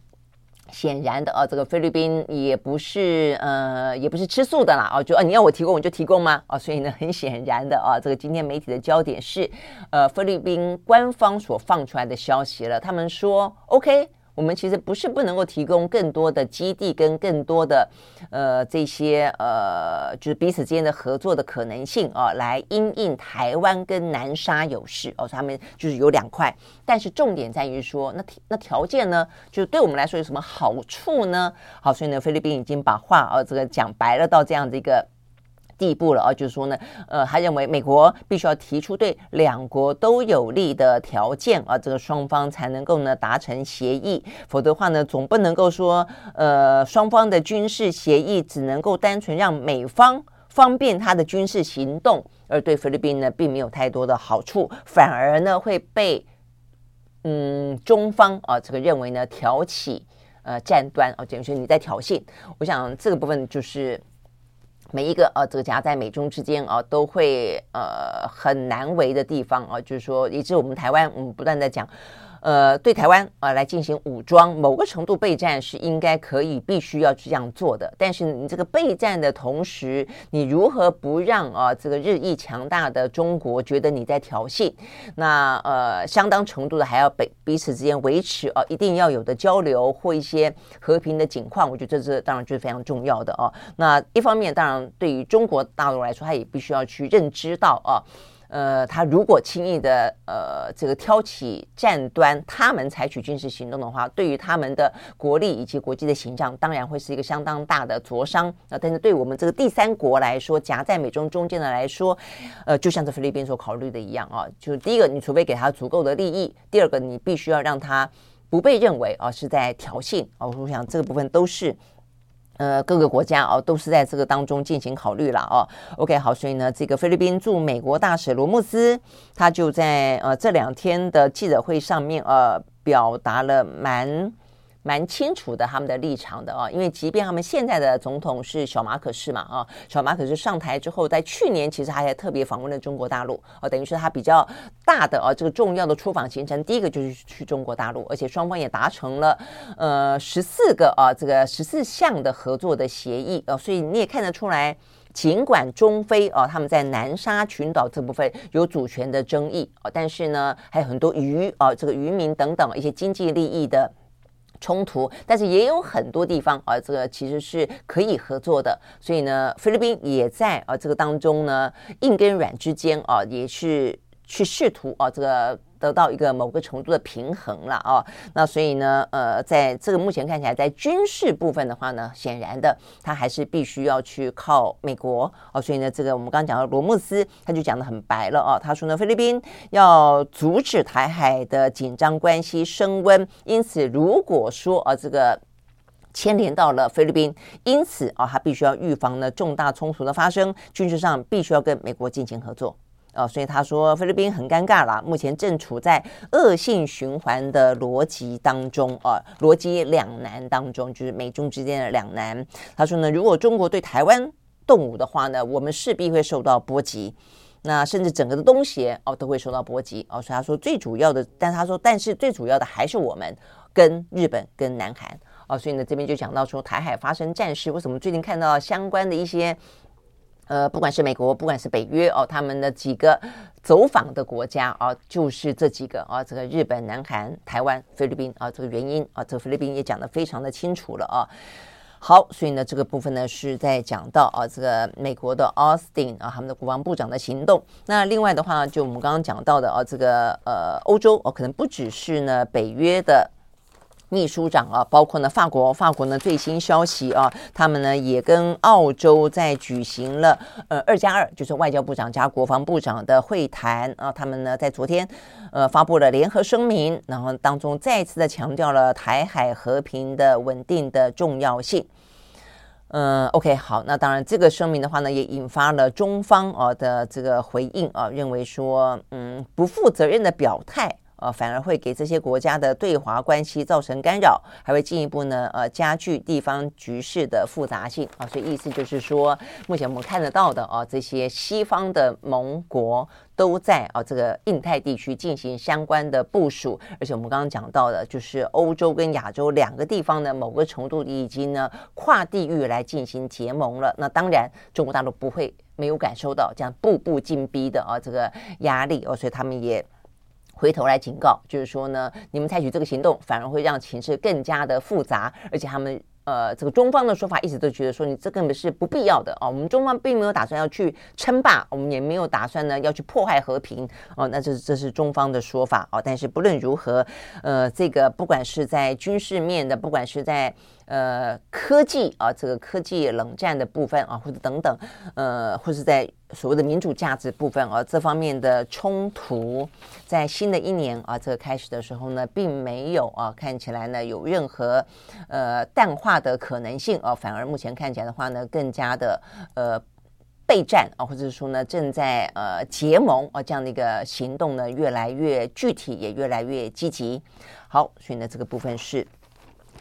显然的啊，这个菲律宾也不是呃，也不是吃素的啦哦，就啊，你要我提供我就提供吗？哦，所以呢，很显然的啊，这个今天媒体的焦点是呃，菲律宾官方所放出来的消息了，他们说 OK。我们其实不是不能够提供更多的基地跟更多的呃这些呃就是彼此之间的合作的可能性啊，来因应台湾跟南沙有事哦，他们就是有两块，但是重点在于说那那条件呢，就对我们来说有什么好处呢？好，所以呢，菲律宾已经把话哦这个讲白了到这样的一个。地步了啊，就是说呢，呃，他认为美国必须要提出对两国都有利的条件啊，这个双方才能够呢达成协议，否则的话呢，总不能够说，呃，双方的军事协议只能够单纯让美方方便他的军事行动，而对菲律宾呢并没有太多的好处，反而呢会被嗯中方啊这个认为呢挑起呃战端啊，等于说你在挑衅，我想这个部分就是。每一个呃，这个夹在美中之间啊，都会呃很难为的地方啊，就是说，以致我们台湾，我们不断在讲。呃，对台湾啊来进行武装，某个程度备战是应该可以必须要去这样做的。但是你这个备战的同时，你如何不让啊这个日益强大的中国觉得你在挑衅？那呃，相当程度的还要彼彼此之间维持啊一定要有的交流或一些和平的景况，我觉得这是当然就是非常重要的哦。那一方面，当然对于中国大陆来说，他也必须要去认知到啊。呃，他如果轻易的呃这个挑起战端，他们采取军事行动的话，对于他们的国力以及国际的形象，当然会是一个相当大的灼伤。啊、但是对我们这个第三国来说，夹在美中中间的来说，呃，就像这菲律宾所考虑的一样啊，就是第一个，你除非给他足够的利益；第二个，你必须要让他不被认为啊是在挑衅。啊，我想这个部分都是。呃，各个国家哦，都是在这个当中进行考虑了哦。OK，好，所以呢，这个菲律宾驻美国大使罗慕斯，他就在呃这两天的记者会上面呃，表达了蛮。蛮清楚的他们的立场的啊，因为即便他们现在的总统是小马可是嘛啊，小马可是上台之后，在去年其实还还特别访问了中国大陆啊，等于是他比较大的啊这个重要的出访行程，第一个就是去中国大陆，而且双方也达成了呃十四个啊这个十四项的合作的协议啊，所以你也看得出来，尽管中非啊他们在南沙群岛这部分有主权的争议啊，但是呢还有很多渔啊这个渔民等等一些经济利益的。冲突，但是也有很多地方啊，这个其实是可以合作的。所以呢，菲律宾也在啊这个当中呢，硬跟软之间啊，也是去试图啊这个。得到一个某个程度的平衡了啊，那所以呢，呃，在这个目前看起来，在军事部分的话呢，显然的，他还是必须要去靠美国哦。所以呢，这个我们刚刚讲到罗慕斯，他就讲得很白了啊，他说呢，菲律宾要阻止台海的紧张关系升温，因此如果说啊，这个牵连到了菲律宾，因此啊，他必须要预防呢重大冲突的发生，军事上必须要跟美国进行合作。哦，所以他说菲律宾很尴尬了，目前正处在恶性循环的逻辑当中，啊，逻辑两难当中，就是美中之间的两难。他说呢，如果中国对台湾动武的话呢，我们势必会受到波及，那甚至整个的东协哦都会受到波及。哦，所以他说最主要的，但他说但是最主要的还是我们。跟日本跟南韩哦，所以呢这边就讲到说台海发生战事，为什么最近看到相关的一些呃，不管是美国，不管是北约哦，他们的几个走访的国家啊，就是这几个啊，这个日本、南韩、台湾、菲律宾啊，这个原因啊，这菲律宾也讲得非常的清楚了啊。好，所以呢，这个部分呢是在讲到啊，这个美国的奥斯汀啊，他们的国防部长的行动。那另外的话，就我们刚刚讲到的啊，这个呃，欧洲哦，可能不只是呢北约的。秘书长啊，包括呢法国，法国呢最新消息啊，他们呢也跟澳洲在举行了呃二加二，就是外交部长加国防部长的会谈啊，他们呢在昨天呃发布了联合声明，然后当中再次的强调了台海和平的稳定的重要性。嗯，OK，好，那当然这个声明的话呢，也引发了中方啊的这个回应啊，认为说嗯不负责任的表态。呃，反而会给这些国家的对华关系造成干扰，还会进一步呢，呃，加剧地方局势的复杂性啊。所以意思就是说，目前我们看得到的啊，这些西方的盟国都在啊这个印太地区进行相关的部署，而且我们刚刚讲到的，就是欧洲跟亚洲两个地方呢，某个程度已经呢跨地域来进行结盟了。那当然，中国大陆不会没有感受到这样步步紧逼的啊这个压力哦，所以他们也。回头来警告，就是说呢，你们采取这个行动，反而会让情势更加的复杂，而且他们呃，这个中方的说法一直都觉得说，你这根本是不必要的啊、我们中方并没有打算要去称霸，我们也没有打算呢要去破坏和平哦。那这这是中方的说法哦。但是不论如何，呃，这个不管是在军事面的，不管是在。呃，科技啊，这个科技冷战的部分啊，或者等等，呃，或是在所谓的民主价值部分啊，这方面的冲突，在新的一年啊，这个开始的时候呢，并没有啊，看起来呢有任何呃淡化的可能性啊，反而目前看起来的话呢，更加的呃备战啊，或者是说呢，正在呃结盟啊这样的一个行动呢，越来越具体，也越来越积极。好，所以呢，这个部分是。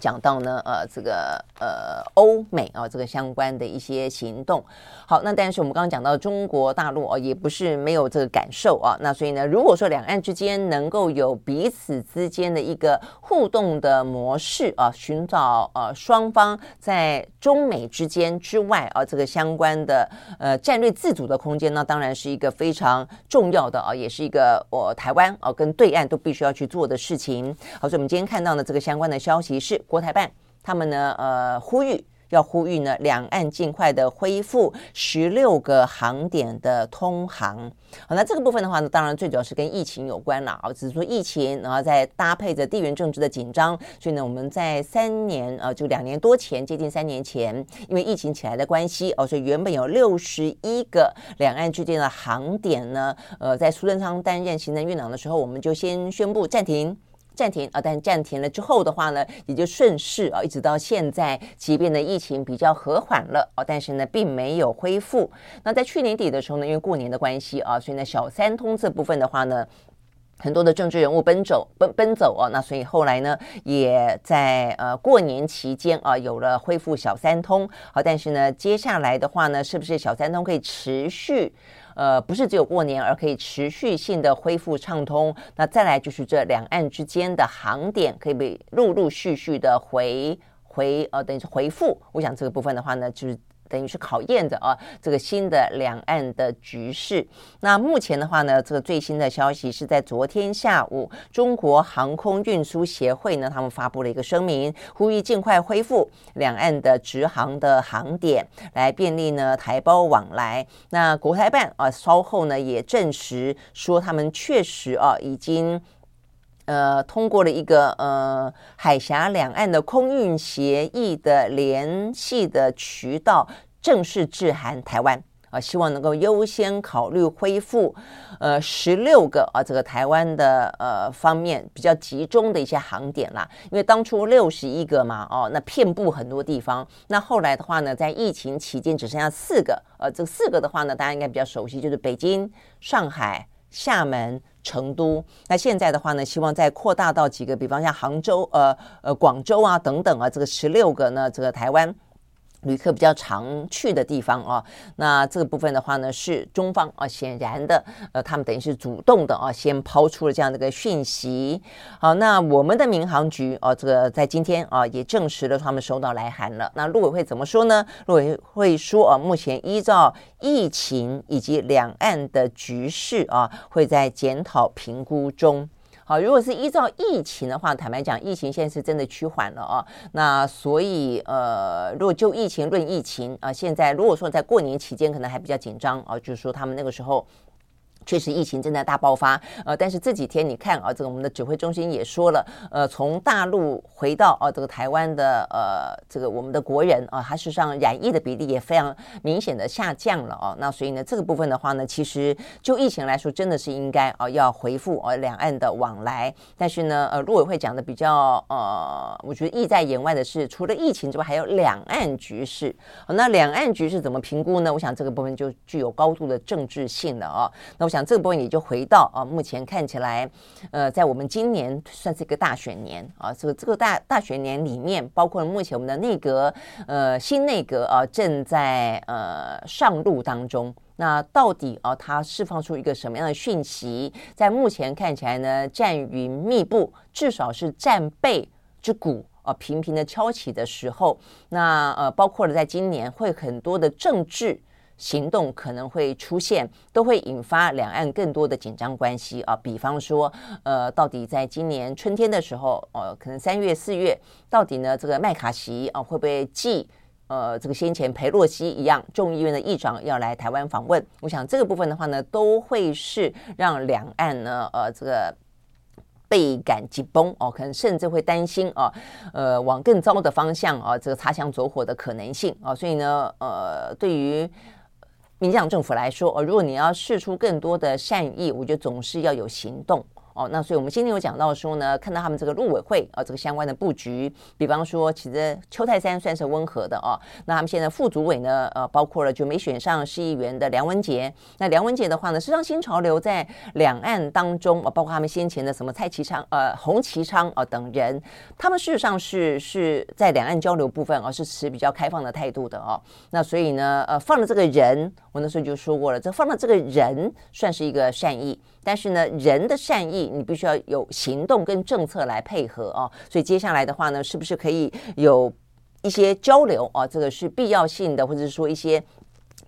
讲到呢，呃，这个呃，欧美啊，这个相关的一些行动。好，那但是我们刚刚讲到中国大陆啊，也不是没有这个感受啊。那所以呢，如果说两岸之间能够有彼此之间的一个互动的模式啊，寻找呃双方在中美之间之外啊，这个相关的呃战略自主的空间，那当然是一个非常重要的啊，也是一个我、台湾啊跟对岸都必须要去做的事情。好，所以我们今天看到呢，这个相关的消息是。国台办他们呢，呃，呼吁要呼吁呢，两岸尽快的恢复十六个航点的通航。好，那这个部分的话呢，当然最主要是跟疫情有关了啊，只是说疫情，然后再搭配着地缘政治的紧张，所以呢，我们在三年啊，就两年多前，接近三年前，因为疫情起来的关系哦，所以原本有六十一个两岸之间的航点呢，呃，在苏贞昌担任行政院长的时候，我们就先宣布暂停。暂停啊，但暂停了之后的话呢，也就顺势啊，一直到现在，即便呢疫情比较和缓了啊，但是呢并没有恢复。那在去年底的时候呢，因为过年的关系啊，所以呢小三通这部分的话呢，很多的政治人物奔走奔奔走啊，那所以后来呢也在呃过年期间啊有了恢复小三通。好，但是呢接下来的话呢，是不是小三通可以持续？呃，不是只有过年，而可以持续性的恢复畅通。那再来就是这两岸之间的航点可以被陆陆续续的回回呃，等于是回复。我想这个部分的话呢，就是。等于是考验着啊，这个新的两岸的局势。那目前的话呢，这个最新的消息是在昨天下午，中国航空运输协会呢，他们发布了一个声明，呼吁尽快恢复两岸的直航的航点，来便利呢台胞往来。那国台办啊，稍后呢也证实说，他们确实啊已经呃通过了一个呃海峡两岸的空运协议的联系的渠道。正式致函台湾啊，希望能够优先考虑恢复，呃，十六个啊，这个台湾的呃方面比较集中的一些航点啦。因为当初六十一个嘛，哦，那遍布很多地方。那后来的话呢，在疫情期间只剩下四个，呃，这四个的话呢，大家应该比较熟悉，就是北京、上海、厦门、成都。那现在的话呢，希望再扩大到几个，比方像杭州、呃呃广州啊等等啊，这个十六个呢，这个台湾。旅客比较常去的地方啊，那这个部分的话呢，是中方啊，显然的，呃，他们等于是主动的啊，先抛出了这样的一个讯息。好，那我们的民航局啊，这个在今天啊，也证实了他们收到来函了。那陆委会怎么说呢？陆委会说啊，目前依照疫情以及两岸的局势啊，会在检讨评估中。啊，如果是依照疫情的话，坦白讲，疫情现在是真的趋缓了啊。那所以，呃，如果就疫情论疫情啊，现在如果说在过年期间可能还比较紧张啊，就是说他们那个时候。确实，疫情正在大爆发，呃，但是这几天你看啊，这个我们的指挥中心也说了，呃，从大陆回到啊这个台湾的呃这个我们的国人啊，他事实上染疫的比例也非常明显的下降了啊。那所以呢，这个部分的话呢，其实就疫情来说，真的是应该啊要恢复啊两岸的往来。但是呢，呃，陆委会讲的比较呃，我觉得意在言外的是，除了疫情之外，还有两岸局势。那两岸局势怎么评估呢？我想这个部分就具有高度的政治性了啊。那我。想这个部分也就回到啊，目前看起来，呃，在我们今年算是一个大选年啊，这个这个大大选年里面，包括目前我们的内阁，呃，新内阁啊，正在呃上路当中。那到底啊，它释放出一个什么样的讯息？在目前看起来呢，战云密布，至少是战备之鼓啊，频频的敲起的时候，那呃，包括了在今年会很多的政治。行动可能会出现，都会引发两岸更多的紧张关系啊。比方说，呃，到底在今年春天的时候，呃，可能三月、四月，到底呢，这个麦卡锡啊，会不会继呃这个先前裴洛西一样，众议院的议长要来台湾访问？我想这个部分的话呢，都会是让两岸呢，呃，这个倍感紧绷哦，可能甚至会担心啊，呃，往更糟的方向啊，这个擦枪走火的可能性啊。所以呢，呃，对于民进党政府来说，哦，如果你要试出更多的善意，我觉得总是要有行动。哦，那所以我们今天有讲到说呢，看到他们这个陆委会啊，这个相关的布局，比方说，其实邱太山算是温和的哦。那他们现在副主委呢，呃，包括了就没选上市议员的梁文杰。那梁文杰的话呢，实际上新潮流在两岸当中啊，包括他们先前的什么蔡其昌、呃洪其昌啊等人，他们事实上是是在两岸交流部分啊，是持比较开放的态度的哦。那所以呢，呃，放了这个人，我那时候就说过了，这放了这个人算是一个善意。但是呢，人的善意你必须要有行动跟政策来配合啊，所以接下来的话呢，是不是可以有一些交流啊？这个是必要性的，或者说一些。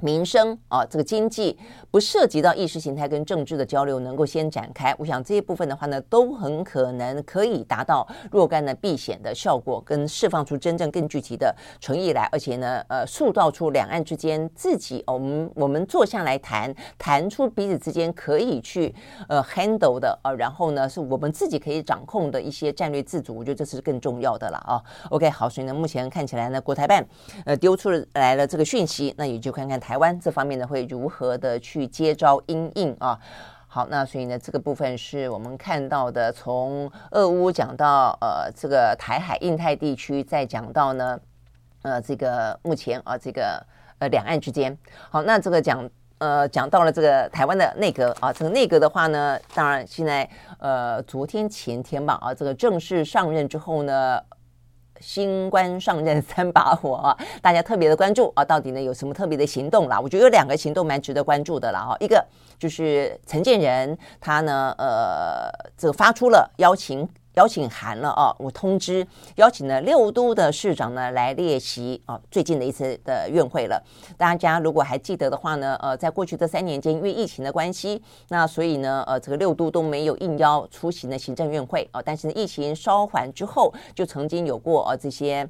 民生啊，这个经济不涉及到意识形态跟政治的交流，能够先展开。我想这一部分的话呢，都很可能可以达到若干的避险的效果，跟释放出真正更具体的诚意来。而且呢，呃，塑造出两岸之间自己，我们我们坐下来谈，谈出彼此之间可以去呃 handle 的呃，然后呢，是我们自己可以掌控的一些战略自主。我觉得这是更重要的了啊。OK，好，所以呢，目前看起来呢，国台办呃丢出来了这个讯息，那也就看看。台湾这方面呢，会如何的去接招因应啊？好，那所以呢，这个部分是我们看到的，从俄乌讲到呃这个台海印太地区，再讲到呢呃这个目前啊这个呃两岸之间。好，那这个讲呃讲到了这个台湾的内阁啊，这个内阁的话呢，当然现在呃昨天前天吧啊，这个正式上任之后呢。新官上任三把火，大家特别的关注啊，到底呢有什么特别的行动啦？我觉得有两个行动蛮值得关注的啦哈，一个就是陈建仁他呢呃这个发出了邀请。邀请函了啊！我通知邀请了六都的市长呢来列席啊，最近的一次的院会了。大家如果还记得的话呢，呃，在过去这三年间，因为疫情的关系，那所以呢，呃，这个六都都没有应邀出席呢行政院会啊。但是，疫情稍缓之后，就曾经有过啊这些。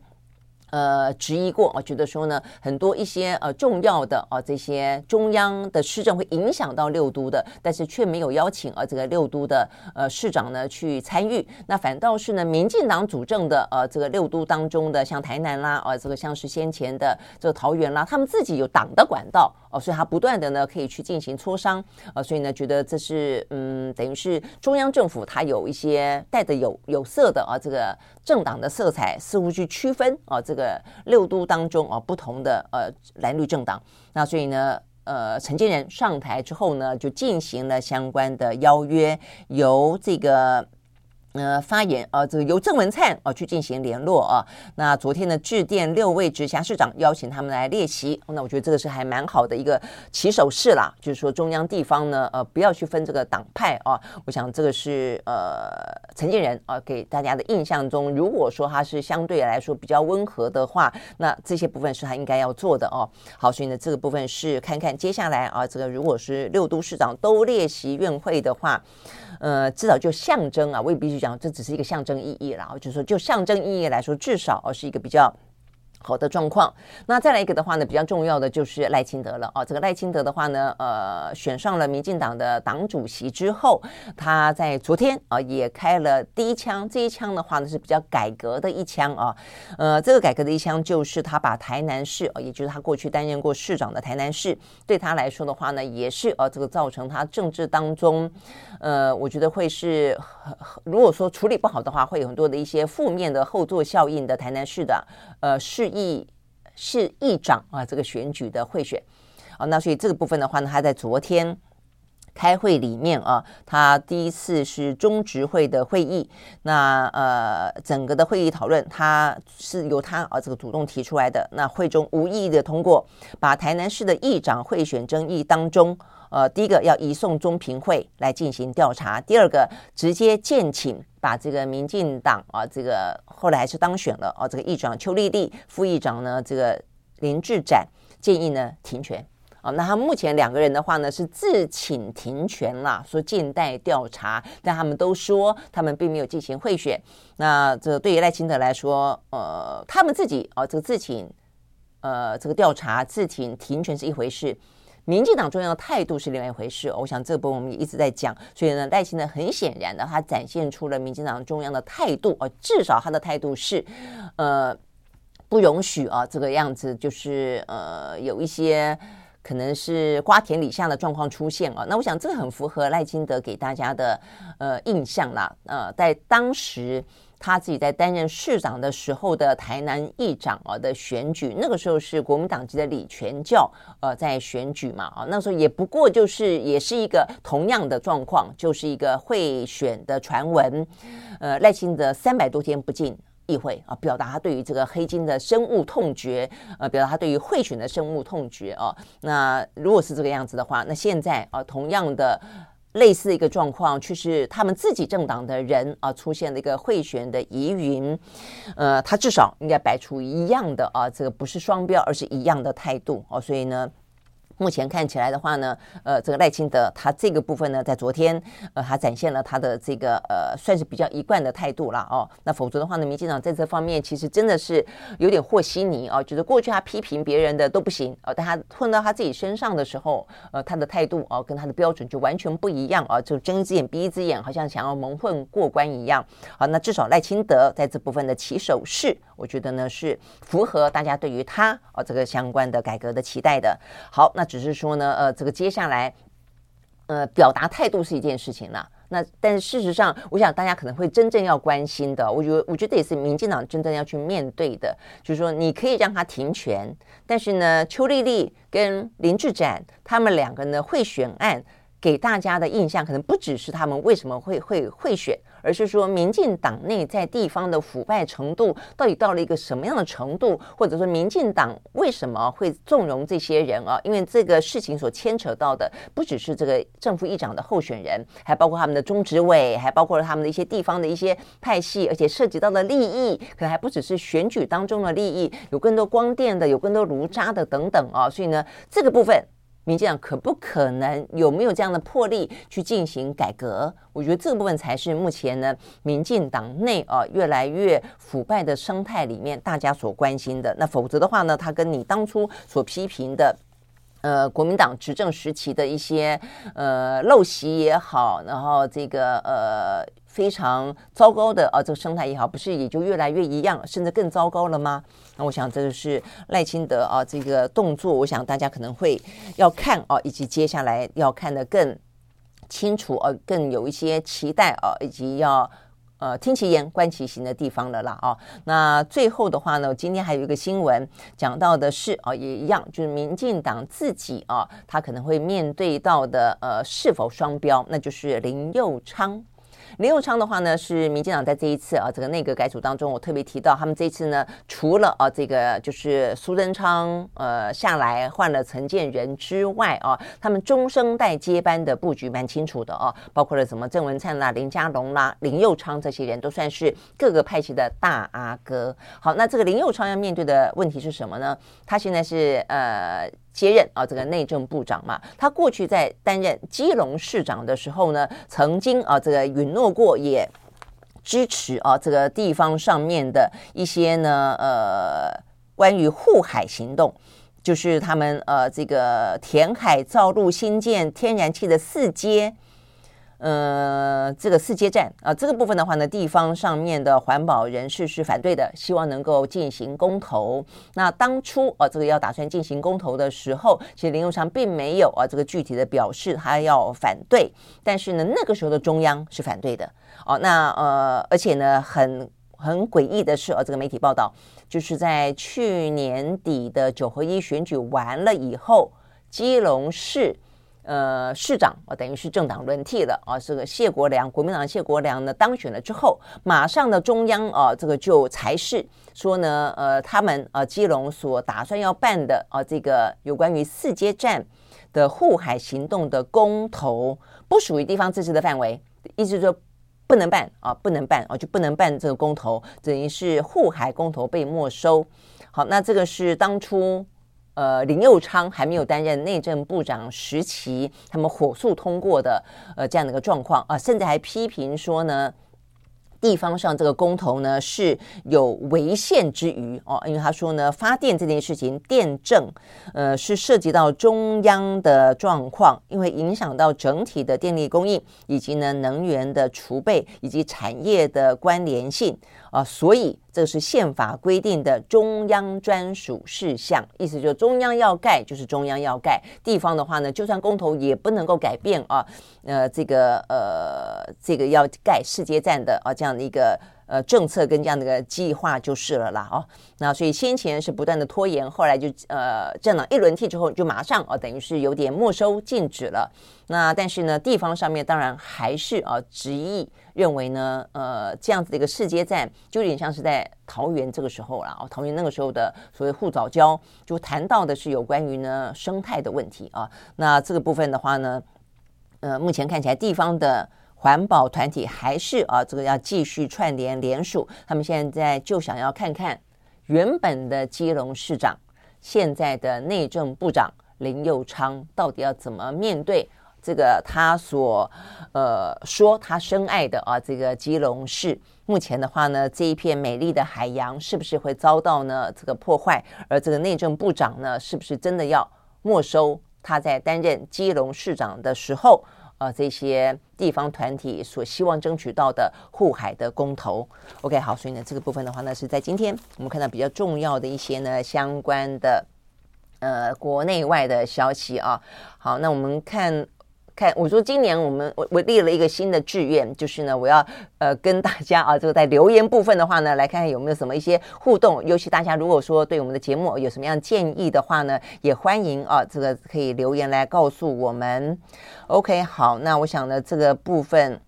呃，质疑过啊，觉得说呢，很多一些呃重要的啊这些中央的施政会影响到六都的，但是却没有邀请啊这个六都的呃市长呢去参与，那反倒是呢，民进党主政的呃这个六都当中的像台南啦啊这个像是先前的这个桃园啦，他们自己有党的管道哦，所以他不断的呢可以去进行磋商啊，所以呢觉得这是嗯等于是中央政府它有一些带着有有色的啊这个政党的色彩，似乎去区分啊这这个。六都当中啊，不同的呃蓝绿政党，那所以呢，呃，陈建仁上台之后呢，就进行了相关的邀约，由这个呃，发言啊，这个由郑文灿啊去进行联络啊。那昨天呢，致电六位直辖市长，邀请他们来列席。那我觉得这个是还蛮好的一个起手式啦，就是说中央地方呢，呃，不要去分这个党派啊。我想这个是呃陈建仁啊给大家的印象中，如果说他是相对来说比较温和的话，那这些部分是他应该要做的哦。好，所以呢，这个部分是看看接下来啊，这个如果是六都市长都列席院会的话。呃，至少就象征啊，未必须讲，这只是一个象征意义啦。就是说，就象征意义来说，至少是一个比较。好的状况，那再来一个的话呢，比较重要的就是赖清德了哦。这个赖清德的话呢，呃，选上了民进党的党主席之后，他在昨天啊也开了第一枪。这一枪的话呢是比较改革的一枪啊，呃，这个改革的一枪就是他把台南市，也就是他过去担任过市长的台南市，对他来说的话呢，也是呃这个造成他政治当中，呃，我觉得会是如果说处理不好的话，会有很多的一些负面的后座效应的台南市的呃市。议是议长啊，这个选举的贿选。啊，那所以这个部分的话呢，他在昨天。开会里面啊，他第一次是中执会的会议，那呃，整个的会议讨论，他是由他啊这个主动提出来的，那会中无异议的通过，把台南市的议长贿选争议当中。呃，第一个要移送中评会来进行调查，第二个直接建请把这个民进党啊，这个后来还是当选了啊，这个议长邱丽丽，副议长呢这个林志展建议呢停权啊，那他目前两个人的话呢是自请停权啦，说静待调查，但他们都说他们并没有进行贿选。那这对于赖清德来说，呃，他们自己啊这个自请呃这个调查自请停权是一回事。民进党中央的态度是另外一回事，我想这波我们也一直在讲，所以呢，赖清德很显然的，他展现出了民进党中央的态度，呃，至少他的态度是，呃，不容许啊这个样子，就是呃有一些可能是瓜田李下的状况出现啊。那我想这个很符合赖清德给大家的呃印象啦，呃，在当时。他自己在担任市长的时候的台南议长啊的选举，那个时候是国民党籍的李全教呃在选举嘛啊，那时候也不过就是也是一个同样的状况，就是一个贿选的传闻。呃，赖清德三百多天不进议会啊，表达他对于这个黑金的深恶痛绝，呃，表达他对于贿选的深恶痛绝啊。那如果是这个样子的话，那现在啊，同样的。类似一个状况，却是他们自己政党的人啊出现了一个贿选的疑云，呃，他至少应该摆出一样的啊，这个不是双标，而是一样的态度哦，所以呢。目前看起来的话呢，呃，这个赖清德他这个部分呢，在昨天，呃，他展现了他的这个呃，算是比较一贯的态度了哦。那否则的话呢，民进党在这方面其实真的是有点和稀泥哦，就是过去他批评别人的都不行哦，但他混到他自己身上的时候，呃，他的态度哦，跟他的标准就完全不一样啊，就睁一只眼闭一只眼，好像想要蒙混过关一样。好，那至少赖清德在这部分的起手式，我觉得呢是符合大家对于他哦这个相关的改革的期待的。好，那。只是说呢，呃，这个接下来，呃，表达态度是一件事情了。那但是事实上，我想大家可能会真正要关心的，我觉得，我觉得也是民进党真正要去面对的，就是说，你可以让他停权，但是呢，邱丽丽跟林志展他们两个呢，贿选案给大家的印象，可能不只是他们为什么会会会选。而是说，民进党内在地方的腐败程度到底到了一个什么样的程度？或者说，民进党为什么会纵容这些人啊？因为这个事情所牵扯到的不只是这个正副议长的候选人，还包括他们的中执委，还包括了他们的一些地方的一些派系，而且涉及到的利益，可能还不只是选举当中的利益，有更多光电的，有更多炉渣的等等啊。所以呢，这个部分。民进党可不可能有没有这样的魄力去进行改革？我觉得这个部分才是目前呢，民进党内啊越来越腐败的生态里面大家所关心的。那否则的话呢，他跟你当初所批评的，呃，国民党执政时期的一些呃陋习也好，然后这个呃。非常糟糕的啊，这个生态也好，不是也就越来越一样，甚至更糟糕了吗？那我想这个是赖清德啊，这个动作，我想大家可能会要看啊，以及接下来要看得更清楚啊，更有一些期待啊，以及要呃听其言观其行的地方了啦啊。那最后的话呢，今天还有一个新闻讲到的是啊，也一样，就是民进党自己啊，他可能会面对到的呃是否双标，那就是林佑昌。林佑昌的话呢，是民进党在这一次啊这个内阁改组当中，我特别提到，他们这一次呢，除了啊这个就是苏贞昌呃下来换了陈建仁之外啊，他们中生代接班的布局蛮清楚的啊，包括了什么郑文灿啦、林佳龙啦、林佑昌这些人都算是各个派系的大阿哥。好，那这个林佑昌要面对的问题是什么呢？他现在是呃。接任啊，这个内政部长嘛，他过去在担任基隆市长的时候呢，曾经啊，这个允诺过也支持啊，这个地方上面的一些呢，呃，关于护海行动，就是他们呃，这个填海造陆新建天然气的四阶。呃，这个四接站啊，这个部分的话呢，地方上面的环保人士是反对的，希望能够进行公投。那当初啊，这个要打算进行公投的时候，其实林永昌并没有啊，这个具体的表示他要反对。但是呢，那个时候的中央是反对的哦。那呃，而且呢，很很诡异的是，啊，这个媒体报道就是在去年底的九合一选举完了以后，基隆市。呃，市长啊，等于是政党轮替了啊。这个谢国梁，国民党谢国梁呢当选了之后，马上呢中央啊，这个就裁示说呢，呃，他们啊，基隆所打算要办的啊，这个有关于四街站的护海行动的公投，不属于地方自治的范围，意思说不能办啊，不能办啊，就不能办这个公投，等于是护海公投被没收。好，那这个是当初。呃，林佑昌还没有担任内政部长时期，他们火速通过的呃这样的一个状况啊，甚至还批评说呢。地方上这个公投呢是有违宪之余哦，因为他说呢，发电这件事情，电政呃是涉及到中央的状况，因为影响到整体的电力供应以及呢能源的储备以及产业的关联性啊，所以这是宪法规定的中央专属事项，意思就中央要盖就是中央要盖，地方的话呢，就算公投也不能够改变啊，呃，这个呃这个要盖世界站的啊这样的。一个呃政策跟这样的一个计划就是了啦哦，那所以先前是不断的拖延，后来就呃政党一轮替之后就马上哦，等于是有点没收禁止了。那但是呢，地方上面当然还是啊执意认为呢，呃这样子的一个世界站就有点像是在桃园这个时候了哦，桃园那个时候的所谓护藻礁就谈到的是有关于呢生态的问题啊。那这个部分的话呢，呃目前看起来地方的。环保团体还是啊，这个要继续串联联署。他们现在就想要看看原本的基隆市长，现在的内政部长林佑昌到底要怎么面对这个他所呃说他深爱的啊这个基隆市。目前的话呢，这一片美丽的海洋是不是会遭到呢这个破坏？而这个内政部长呢，是不是真的要没收他在担任基隆市长的时候？呃，这些地方团体所希望争取到的护海的公投，OK，好，所以呢，这个部分的话呢，是在今天我们看到比较重要的一些呢相关的呃国内外的消息啊。好，那我们看。看，我说今年我们我我立了一个新的志愿，就是呢，我要呃跟大家啊，这个在留言部分的话呢，来看看有没有什么一些互动。尤其大家如果说对我们的节目有什么样建议的话呢，也欢迎啊，这个可以留言来告诉我们。OK，好，那我想呢，这个部分，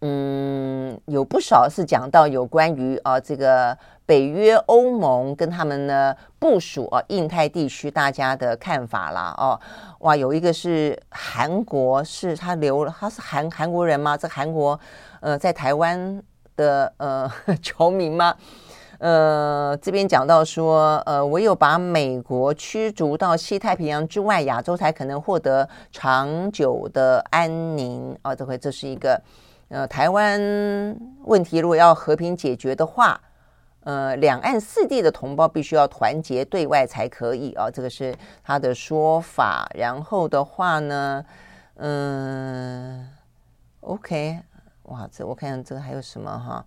嗯，有不少是讲到有关于啊这个。北约、欧盟跟他们呢部署啊，印太地区大家的看法啦哦，哇，有一个是韩国，是他留，他是韩韩国人吗？这韩国呃，在台湾的呃 侨民吗？呃，这边讲到说，呃，唯有把美国驱逐到西太平洋之外，亚洲才可能获得长久的安宁啊。这回这是一个呃，台湾问题如果要和平解决的话。呃，两岸四地的同胞必须要团结对外才可以啊，这个是他的说法。然后的话呢，嗯，OK，哇，这我看看这个还有什么哈，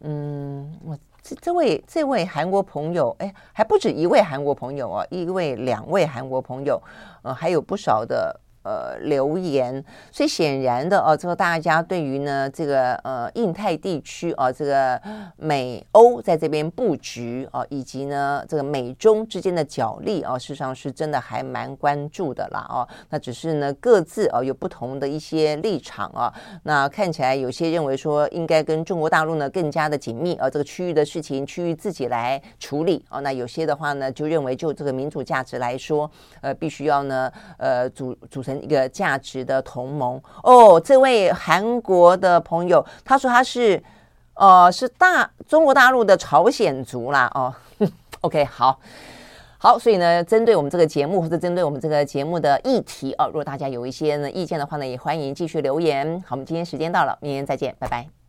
嗯，我这这位这位韩国朋友，哎，还不止一位韩国朋友啊，一位两位韩国朋友，呃，还有不少的呃，留言，所以显然的哦，这个大家对于呢这个呃印太地区啊，这个美欧在这边布局啊，以及呢这个美中之间的角力啊，事实上是真的还蛮关注的啦哦。那只是呢各自啊有不同的一些立场啊。那看起来有些认为说应该跟中国大陆呢更加的紧密啊，这个区域的事情区域自己来处理啊。那有些的话呢就认为就这个民主价值来说，呃，必须要呢呃组组成。一个价值的同盟哦，这位韩国的朋友他说他是呃是大中国大陆的朝鲜族啦哦，OK 好好，所以呢，针对我们这个节目或者针对我们这个节目的议题哦，如果大家有一些呢意见的话呢，也欢迎继续留言。好，我们今天时间到了，明天再见，拜拜。